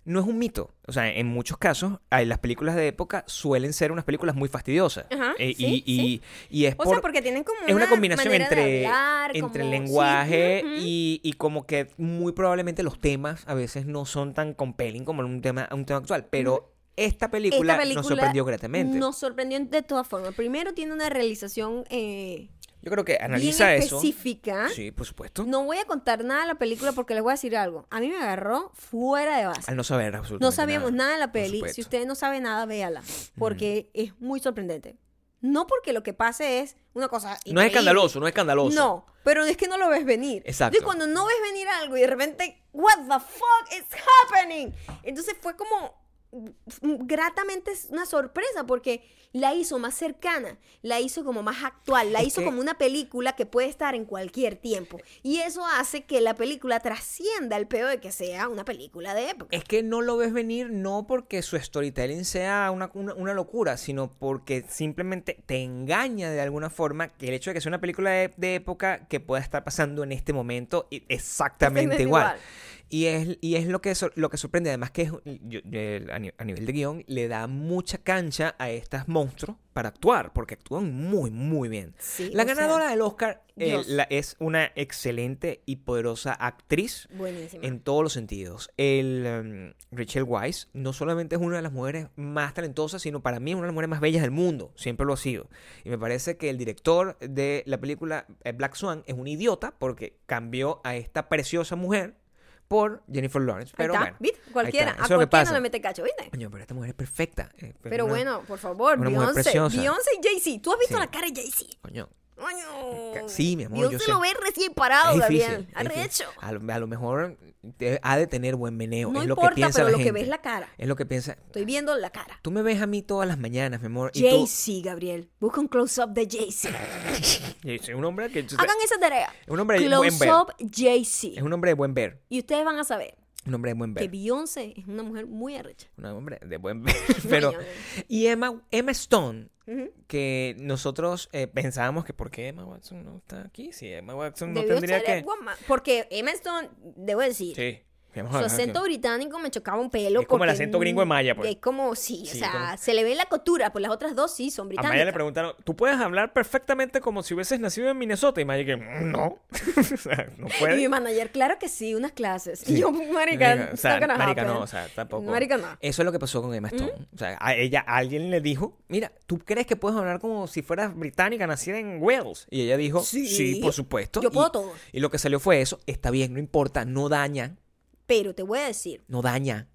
No es un mito. O sea, en muchos casos, las películas de época suelen ser unas películas muy fastidiosas. Ajá, Eh, sí, y, y- y es O por... sea, porque tienen como es una combinación entre, hablar, entre el como- sí, lenguaje y, y como que muy probablemente los temas a veces no son tan compelling como un tema, un tema actual. Pero esta, película Esta película nos sorprendió gratamente. Nos sorprendió de todas formas. Primero tiene una realización eh, Yo creo que bien analiza eso. específica. Sí, por supuesto. No voy a contar nada de la película porque les voy a decir algo. A mí me agarró fuera de base. Al no saber absolutamente No sabíamos nada, de la peli. Si usted no sabe nada, véala. Porque es muy sorprendente. No porque lo que pase es una cosa. No es escandaloso, no es escandaloso. No, pero es que no lo ves venir. Exacto. Y cuando no ves venir algo y de repente, what the fuck is happening? Entonces fue como mm, gratamente es una sorpresa porque la hizo más cercana, la hizo como más actual, la Es hizo que- como una película que puede estar en cualquier tiempo. Y eso hace que la película trascienda el peor de que sea una película de época. Es que no lo ves venir no porque su storytelling sea una, una- una locura, sino porque simplemente te engaña de alguna forma que el hecho de que sea una película de, de época que pueda estar pasando en este momento exactamente Exactamente igual. igual. Y es, y es lo, que, sor- lo que sorprende, además que es, yo- yo- a, ni- a nivel de guion le da mucha cancha a estas monstruos para actuar, porque actúan muy, muy bien. Sí, La sea, ganadora del Oscar eh, la- es una excelente y poderosa actriz buenísima. en todos los sentidos. El um, Rachel Weisz no solamente es una de las mujeres más talentosas, sino para mí es una de las mujeres más bellas del mundo. Siempre lo ha sido. Y me parece que el director de la película eh, Black Swan es un idiota porque cambió a esta preciosa mujer por Jennifer Lawrence. Pero está, bueno. ¿viste? Cualquiera, está. a cualquiera pasa. no le mete cacho, ¿viste? Coño, pero esta mujer es perfecta. eh, Pero una- bueno, por favor, Beyoncé. Beyoncé y Jay-Z. ¿Tú has visto Sí. la cara de Jay-Z? Coño. Sí, mi amor, yo Beyoncé sé. lo ve recién parado, es Gabriel. es Arrecho. A lo, a lo mejor te- ha de tener buen meneo. No es lo que importa, piensa pero la lo que gente. ves es la cara. Es lo que piensa. Estoy viendo la cara. Tú me ves a mí todas las mañanas, mi amor. Jay-Z, Gabriel. Busca un close-up de Jay-Z. Soy un hombre que Hagan esa tarea. es un hombre de buen ver. Close-up Es Jay-Z. un hombre de buen ver. Y ustedes van a saber Un hombre de buen que ver. Beyoncé es una mujer muy arrecha. Un hombre de buen ver. Pero y Emma Emma Stone que nosotros eh, pensábamos que por qué Emma Watson no está aquí, si Emma Watson no Debió tendría que Porque Emma Stone, debo decir, Sí. A Su acento británico me chocaba un pelo. Es como el acento gringo de Maya, pues. Es como, sí, o sea, como- se le ve la costura, pues las otras dos sí son A británicas. Maya le preguntaron, ¿tú puedes hablar perfectamente como si hubieses nacido en Minnesota? Y Maya que, "Mm, no. o sea, no Y mi puede. manager, claro que sí, unas clases. Sí. Y yo, marica, o sea, marica happen. no, o sea, tampoco. Marica no. Eso es lo que pasó con Emma Stone. O sea, a ella, alguien le dijo, mira, ¿tú crees que puedes hablar como si fueras británica, nacida en Wales? Y ella dijo, sí, Sí. por supuesto. Yo Y- puedo todo. Y lo que salió fue eso, está bien, no importa, no daña, Pero te voy a decir, no daña.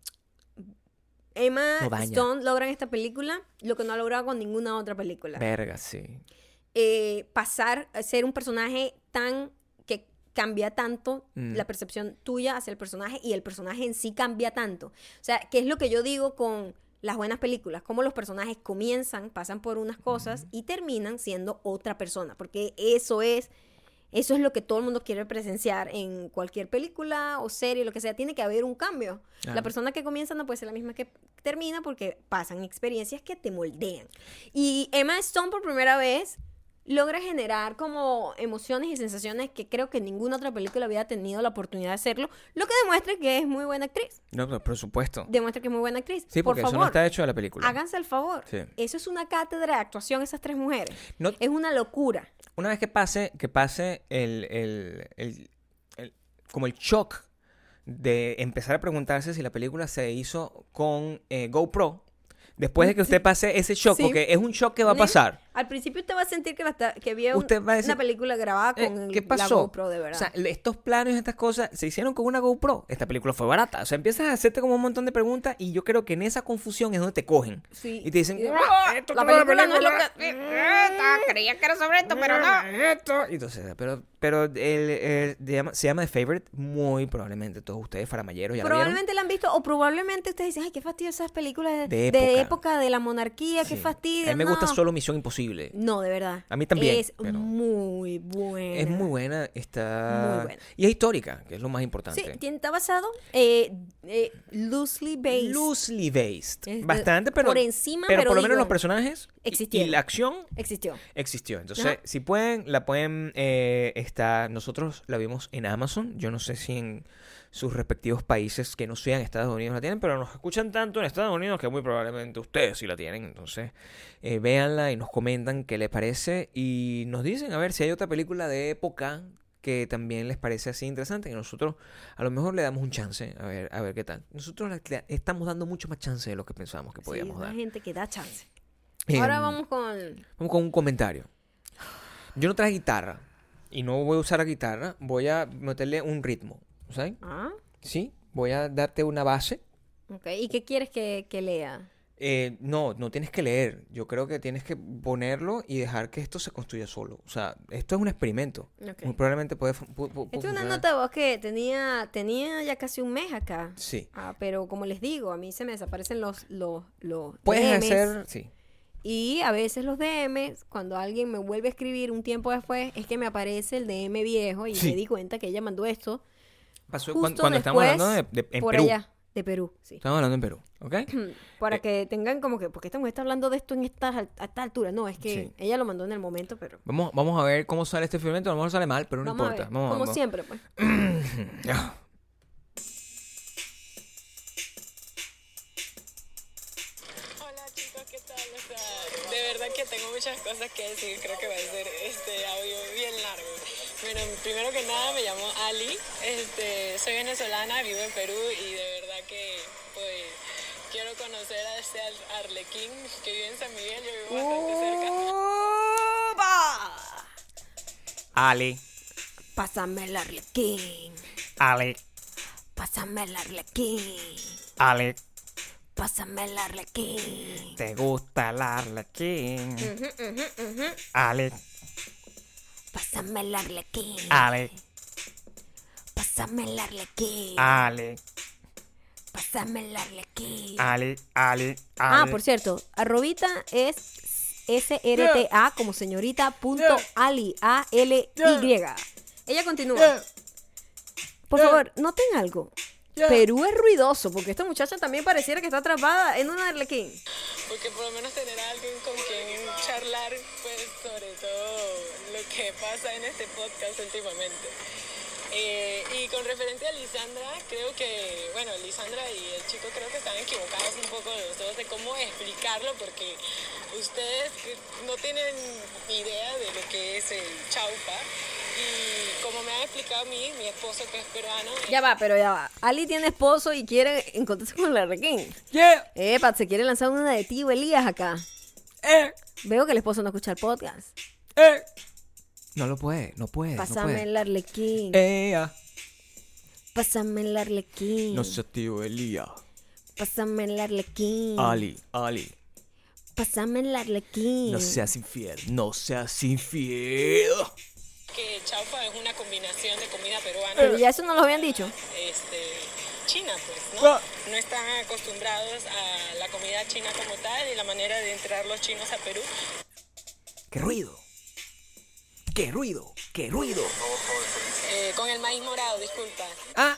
Emma No daña. Stone logra en esta película lo que no ha logrado con ninguna otra película. Verga, sí. Eh, pasar a ser un personaje tan que cambia tanto Mm. la percepción tuya hacia el personaje y el personaje en sí cambia tanto. O sea, ¿qué es lo que yo digo con las buenas películas? Cómo los personajes comienzan, pasan por unas cosas y terminan siendo otra persona. Porque eso es, eso es lo que todo el mundo quiere presenciar en cualquier película o serie, lo que sea. Tiene que haber un cambio. La persona que comienza no puede ser la misma que termina porque pasan experiencias que te moldean. Y Emma Stone por primera vez logra generar como emociones y sensaciones que creo que ninguna otra película había tenido la oportunidad de hacerlo, lo que demuestra que es muy buena actriz. No, no, por supuesto. Demuestra que es muy buena actriz. Sí, por porque eso favor, no está hecho de la película. háganse el favor. Sí. Eso es una cátedra de actuación esas tres mujeres. No- Es una locura. Una vez que pase, que pase el, el- el- el- como el shock de empezar a preguntarse si la película se hizo con eh, GoPro, después de que usted pase ese shock, Sí. porque es un shock que va a pasar. Al principio usted va a sentir que, la está- que vio un- una película grabada Eh, con ¿Qué la? GoPro, de verdad. O sea, estos planos y estas cosas se hicieron con una GoPro. Esta película fue barata. O sea, empiezas a hacerte como un montón de preguntas y yo creo que en esa confusión es donde te cogen. Sí. Y te dicen, "Ah, esto la no es película no es lo película". que... Creía que era sobre esto, pero no. Esto. Entonces, pero, pero el, el- se llama- se llama The Favorite. Muy probablemente todos ustedes, faramayeros, ya. Probablemente la han visto o probablemente ustedes dicen, ay, qué fastidio esas películas de, De de época. de la monarquía, qué fastidio. A mí me gusta solo Misión Imposible. No, de verdad. A mí también, Es muy buena. Es muy buena, está... Muy buena. Y es histórica, que es lo más importante. Sí, está basado eh, eh, loosely based. Loosely based. Es Bastante, pero... por encima, pero, pero por lo menos los personajes y- y, existieron. la acción Existió. existió. Entonces, Ajá. si pueden, la pueden... Eh, está, nosotros la vimos en Amazon. Yo no sé si en sus respectivos países que no sean Estados Unidos la tienen, pero nos escuchan tanto en Estados Unidos que muy probablemente ustedes sí la tienen. Entonces, eh, véanla y nos comentan qué les parece y nos dicen a ver si hay otra película de época que también les parece así interesante, que nosotros a lo mejor le damos un chance, a ver, a ver qué tal. Nosotros le- estamos dando mucho más chance de lo que pensábamos que podíamos dar. gente que da chance. Em, Ahora vamos con... Vamos con un comentario. Yo no traje guitarra y no voy a usar la guitarra, voy a meterle un ritmo, ¿sabes? Ah, Sí, voy a darte una base. ok. ¿Y qué quieres que, que lea? Eh, no, no tienes que leer. Yo creo que tienes que ponerlo y dejar que esto se construya solo. O sea, esto es un experimento. Ok. Muy probablemente puede, pu- pu- Esta es una nota de voz que tenía, tenía ya casi un mes acá. Sí. Ah, pero como les digo, a mí se me desaparecen los, los, los Puedes DMs. hacer, sí. Y a veces los DMs, cuando alguien me vuelve a escribir un tiempo después, es que me aparece el DM viejo y Sí. me di cuenta que ella mandó esto Pasó justo cuando, cuando estamos después hablando de, de- en por Perú. allá, de Perú, sí. Estamos hablando en Perú, ¿ok? Para Eh. que tengan como que, porque esta mujer está hablando de esto en esta, a esta altura. No, es que Sí. ella lo mandó en el momento, pero... Vamos, vamos a ver cómo sale este experimento. A lo mejor sale mal, pero no vamos importa. a ver, Vamos, como vamos. siempre, pues. Hola chicos, ¿qué tal? O sea, de verdad que tengo muchas cosas que decir, creo que va a ser este audio. Bueno, primero que nada me llamo Ali, este, soy venezolana, vivo en Perú y de verdad que pues quiero conocer a este Ar- Arlequín que vive en San Miguel, yo vivo bastante cerca. Ale, Pásame el arlequín, Ale, pásame el arlequín, Ale. pásame el arlequín. ¿Te gusta el arlequín? Ale, Pásame el arlequín, Ale, pásame el arlequín, Ale, pásame el arlequín. Ale, Ale, Ah, Ale. por cierto, arrobita es SRTA como señorita punto Ali, A-L-Y. Ella continúa. Por favor, noten algo. Perú es ruidoso, porque esta muchacha también pareciera que está atrapada en un arlequín. Porque por lo menos tener a alguien con quien que pasa en este podcast últimamente. Eh, y con referente a Lisandra, creo que, bueno, Lisandra y el chico creo que están equivocados un poco los dos de cómo explicarlo, porque ustedes no tienen idea de lo que es el chaufa. Y como me han explicado a mí, mi esposo que es peruano, Ya va, pero ya va. Ali tiene esposo y quiere encontrarse con la requín. Yeah. Epa, se quiere lanzar una de tío Elías acá. Eh, Veo que el esposo no escucha el podcast. eh. No lo puede, no puede. Pásame no el arlequín. Ea. Pásame el arlequín. No sé, tío Elía. Pásame el arlequín. Ali, Ali. Pásame el arlequín. No seas infiel, no seas infiel. que chaufa es una combinación de comida peruana. Pero ya eso no lo habían dicho. este, china, pues, ¿no? Ah. No están acostumbrados a la comida china como tal y la manera de entrar los chinos a Perú. ¡Qué ruido! ¡Qué ruido! ¡Qué ruido! Eh, con el maíz morado, disculpa. ¡Ah!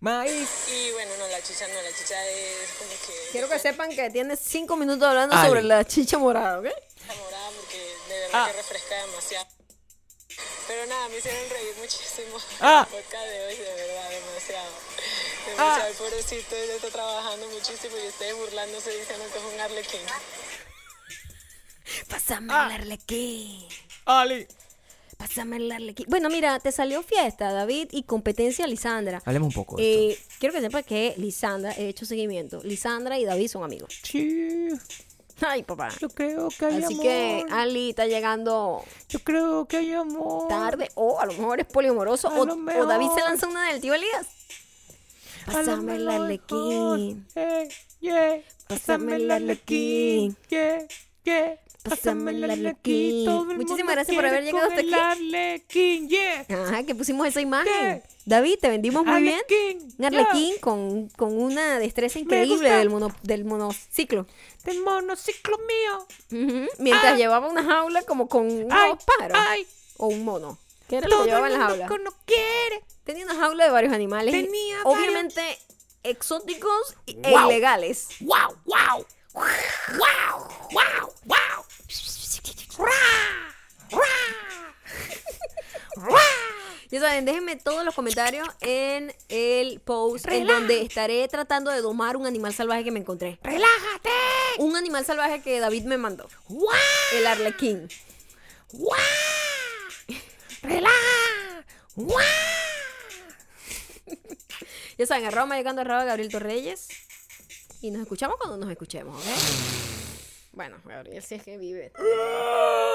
Maíz. Y bueno, no, la chicha no, la chicha es como que... Quiero que sepan que tienes cinco minutos hablando sobre la chicha morada, ¿ok? Está morada porque de verdad Ah. que refresca demasiado. Pero nada, me hicieron reír muchísimo Ah. el podcast de hoy, de verdad, demasiado. Ah. Demasiado, pobrecito, él está trabajando muchísimo y ustedes burlándose diciendo que es un arlequín. Pásame Ah. el arlequín. Ali. Pásame el arlequín. Bueno, mira, te salió fiesta, David, y competencia Lisandra. Hablemos un poco de Eh, quiero que sepas que Lisandra, he hecho seguimiento. Lisandra y David son amigos. Sí, Ay, papá. yo creo que hay Así amor. que Ali está llegando Yo creo que hay amor. tarde. O a lo mejor es poliamoroso. A O, lo o David se lanza una del tío Elías. A lo Pásame el mejor. arlequín. Eh, yeah. Pásame el arlequín. Yeah, yeah. Pásame el arlequín. Muchísimas gracias por haber llegado hasta aquí. arlequín, yeah. Ajá, que pusimos esa imagen. David, te vendimos muy bien. Arlequín, Un arlequín con, con una destreza increíble del, mono, del monociclo. Del monociclo mío. Mientras Ah. llevaba una jaula como con unos Ay, pájaros. ay. O un mono. ¿Qué era lo que llevaba en la jaula? no quiere. Tenía una jaula de varios animales. Tenía Obviamente exóticos e Wow. ilegales. Wow, wow. Wow, wow, wow. Ya saben, déjenme todos los comentarios en el post en donde estaré tratando de domar un animal salvaje que me encontré. Relájate. Un animal salvaje que David me mandó. Wow, El arlequín. wow. Relaja. Wow. Ya saben, arroba llegando arroba Gabriel Torreyes. Y nos escuchamos cuando nos escuchemos, ¿ok? Bueno, Gabriel, si es que vive. ¡Ah!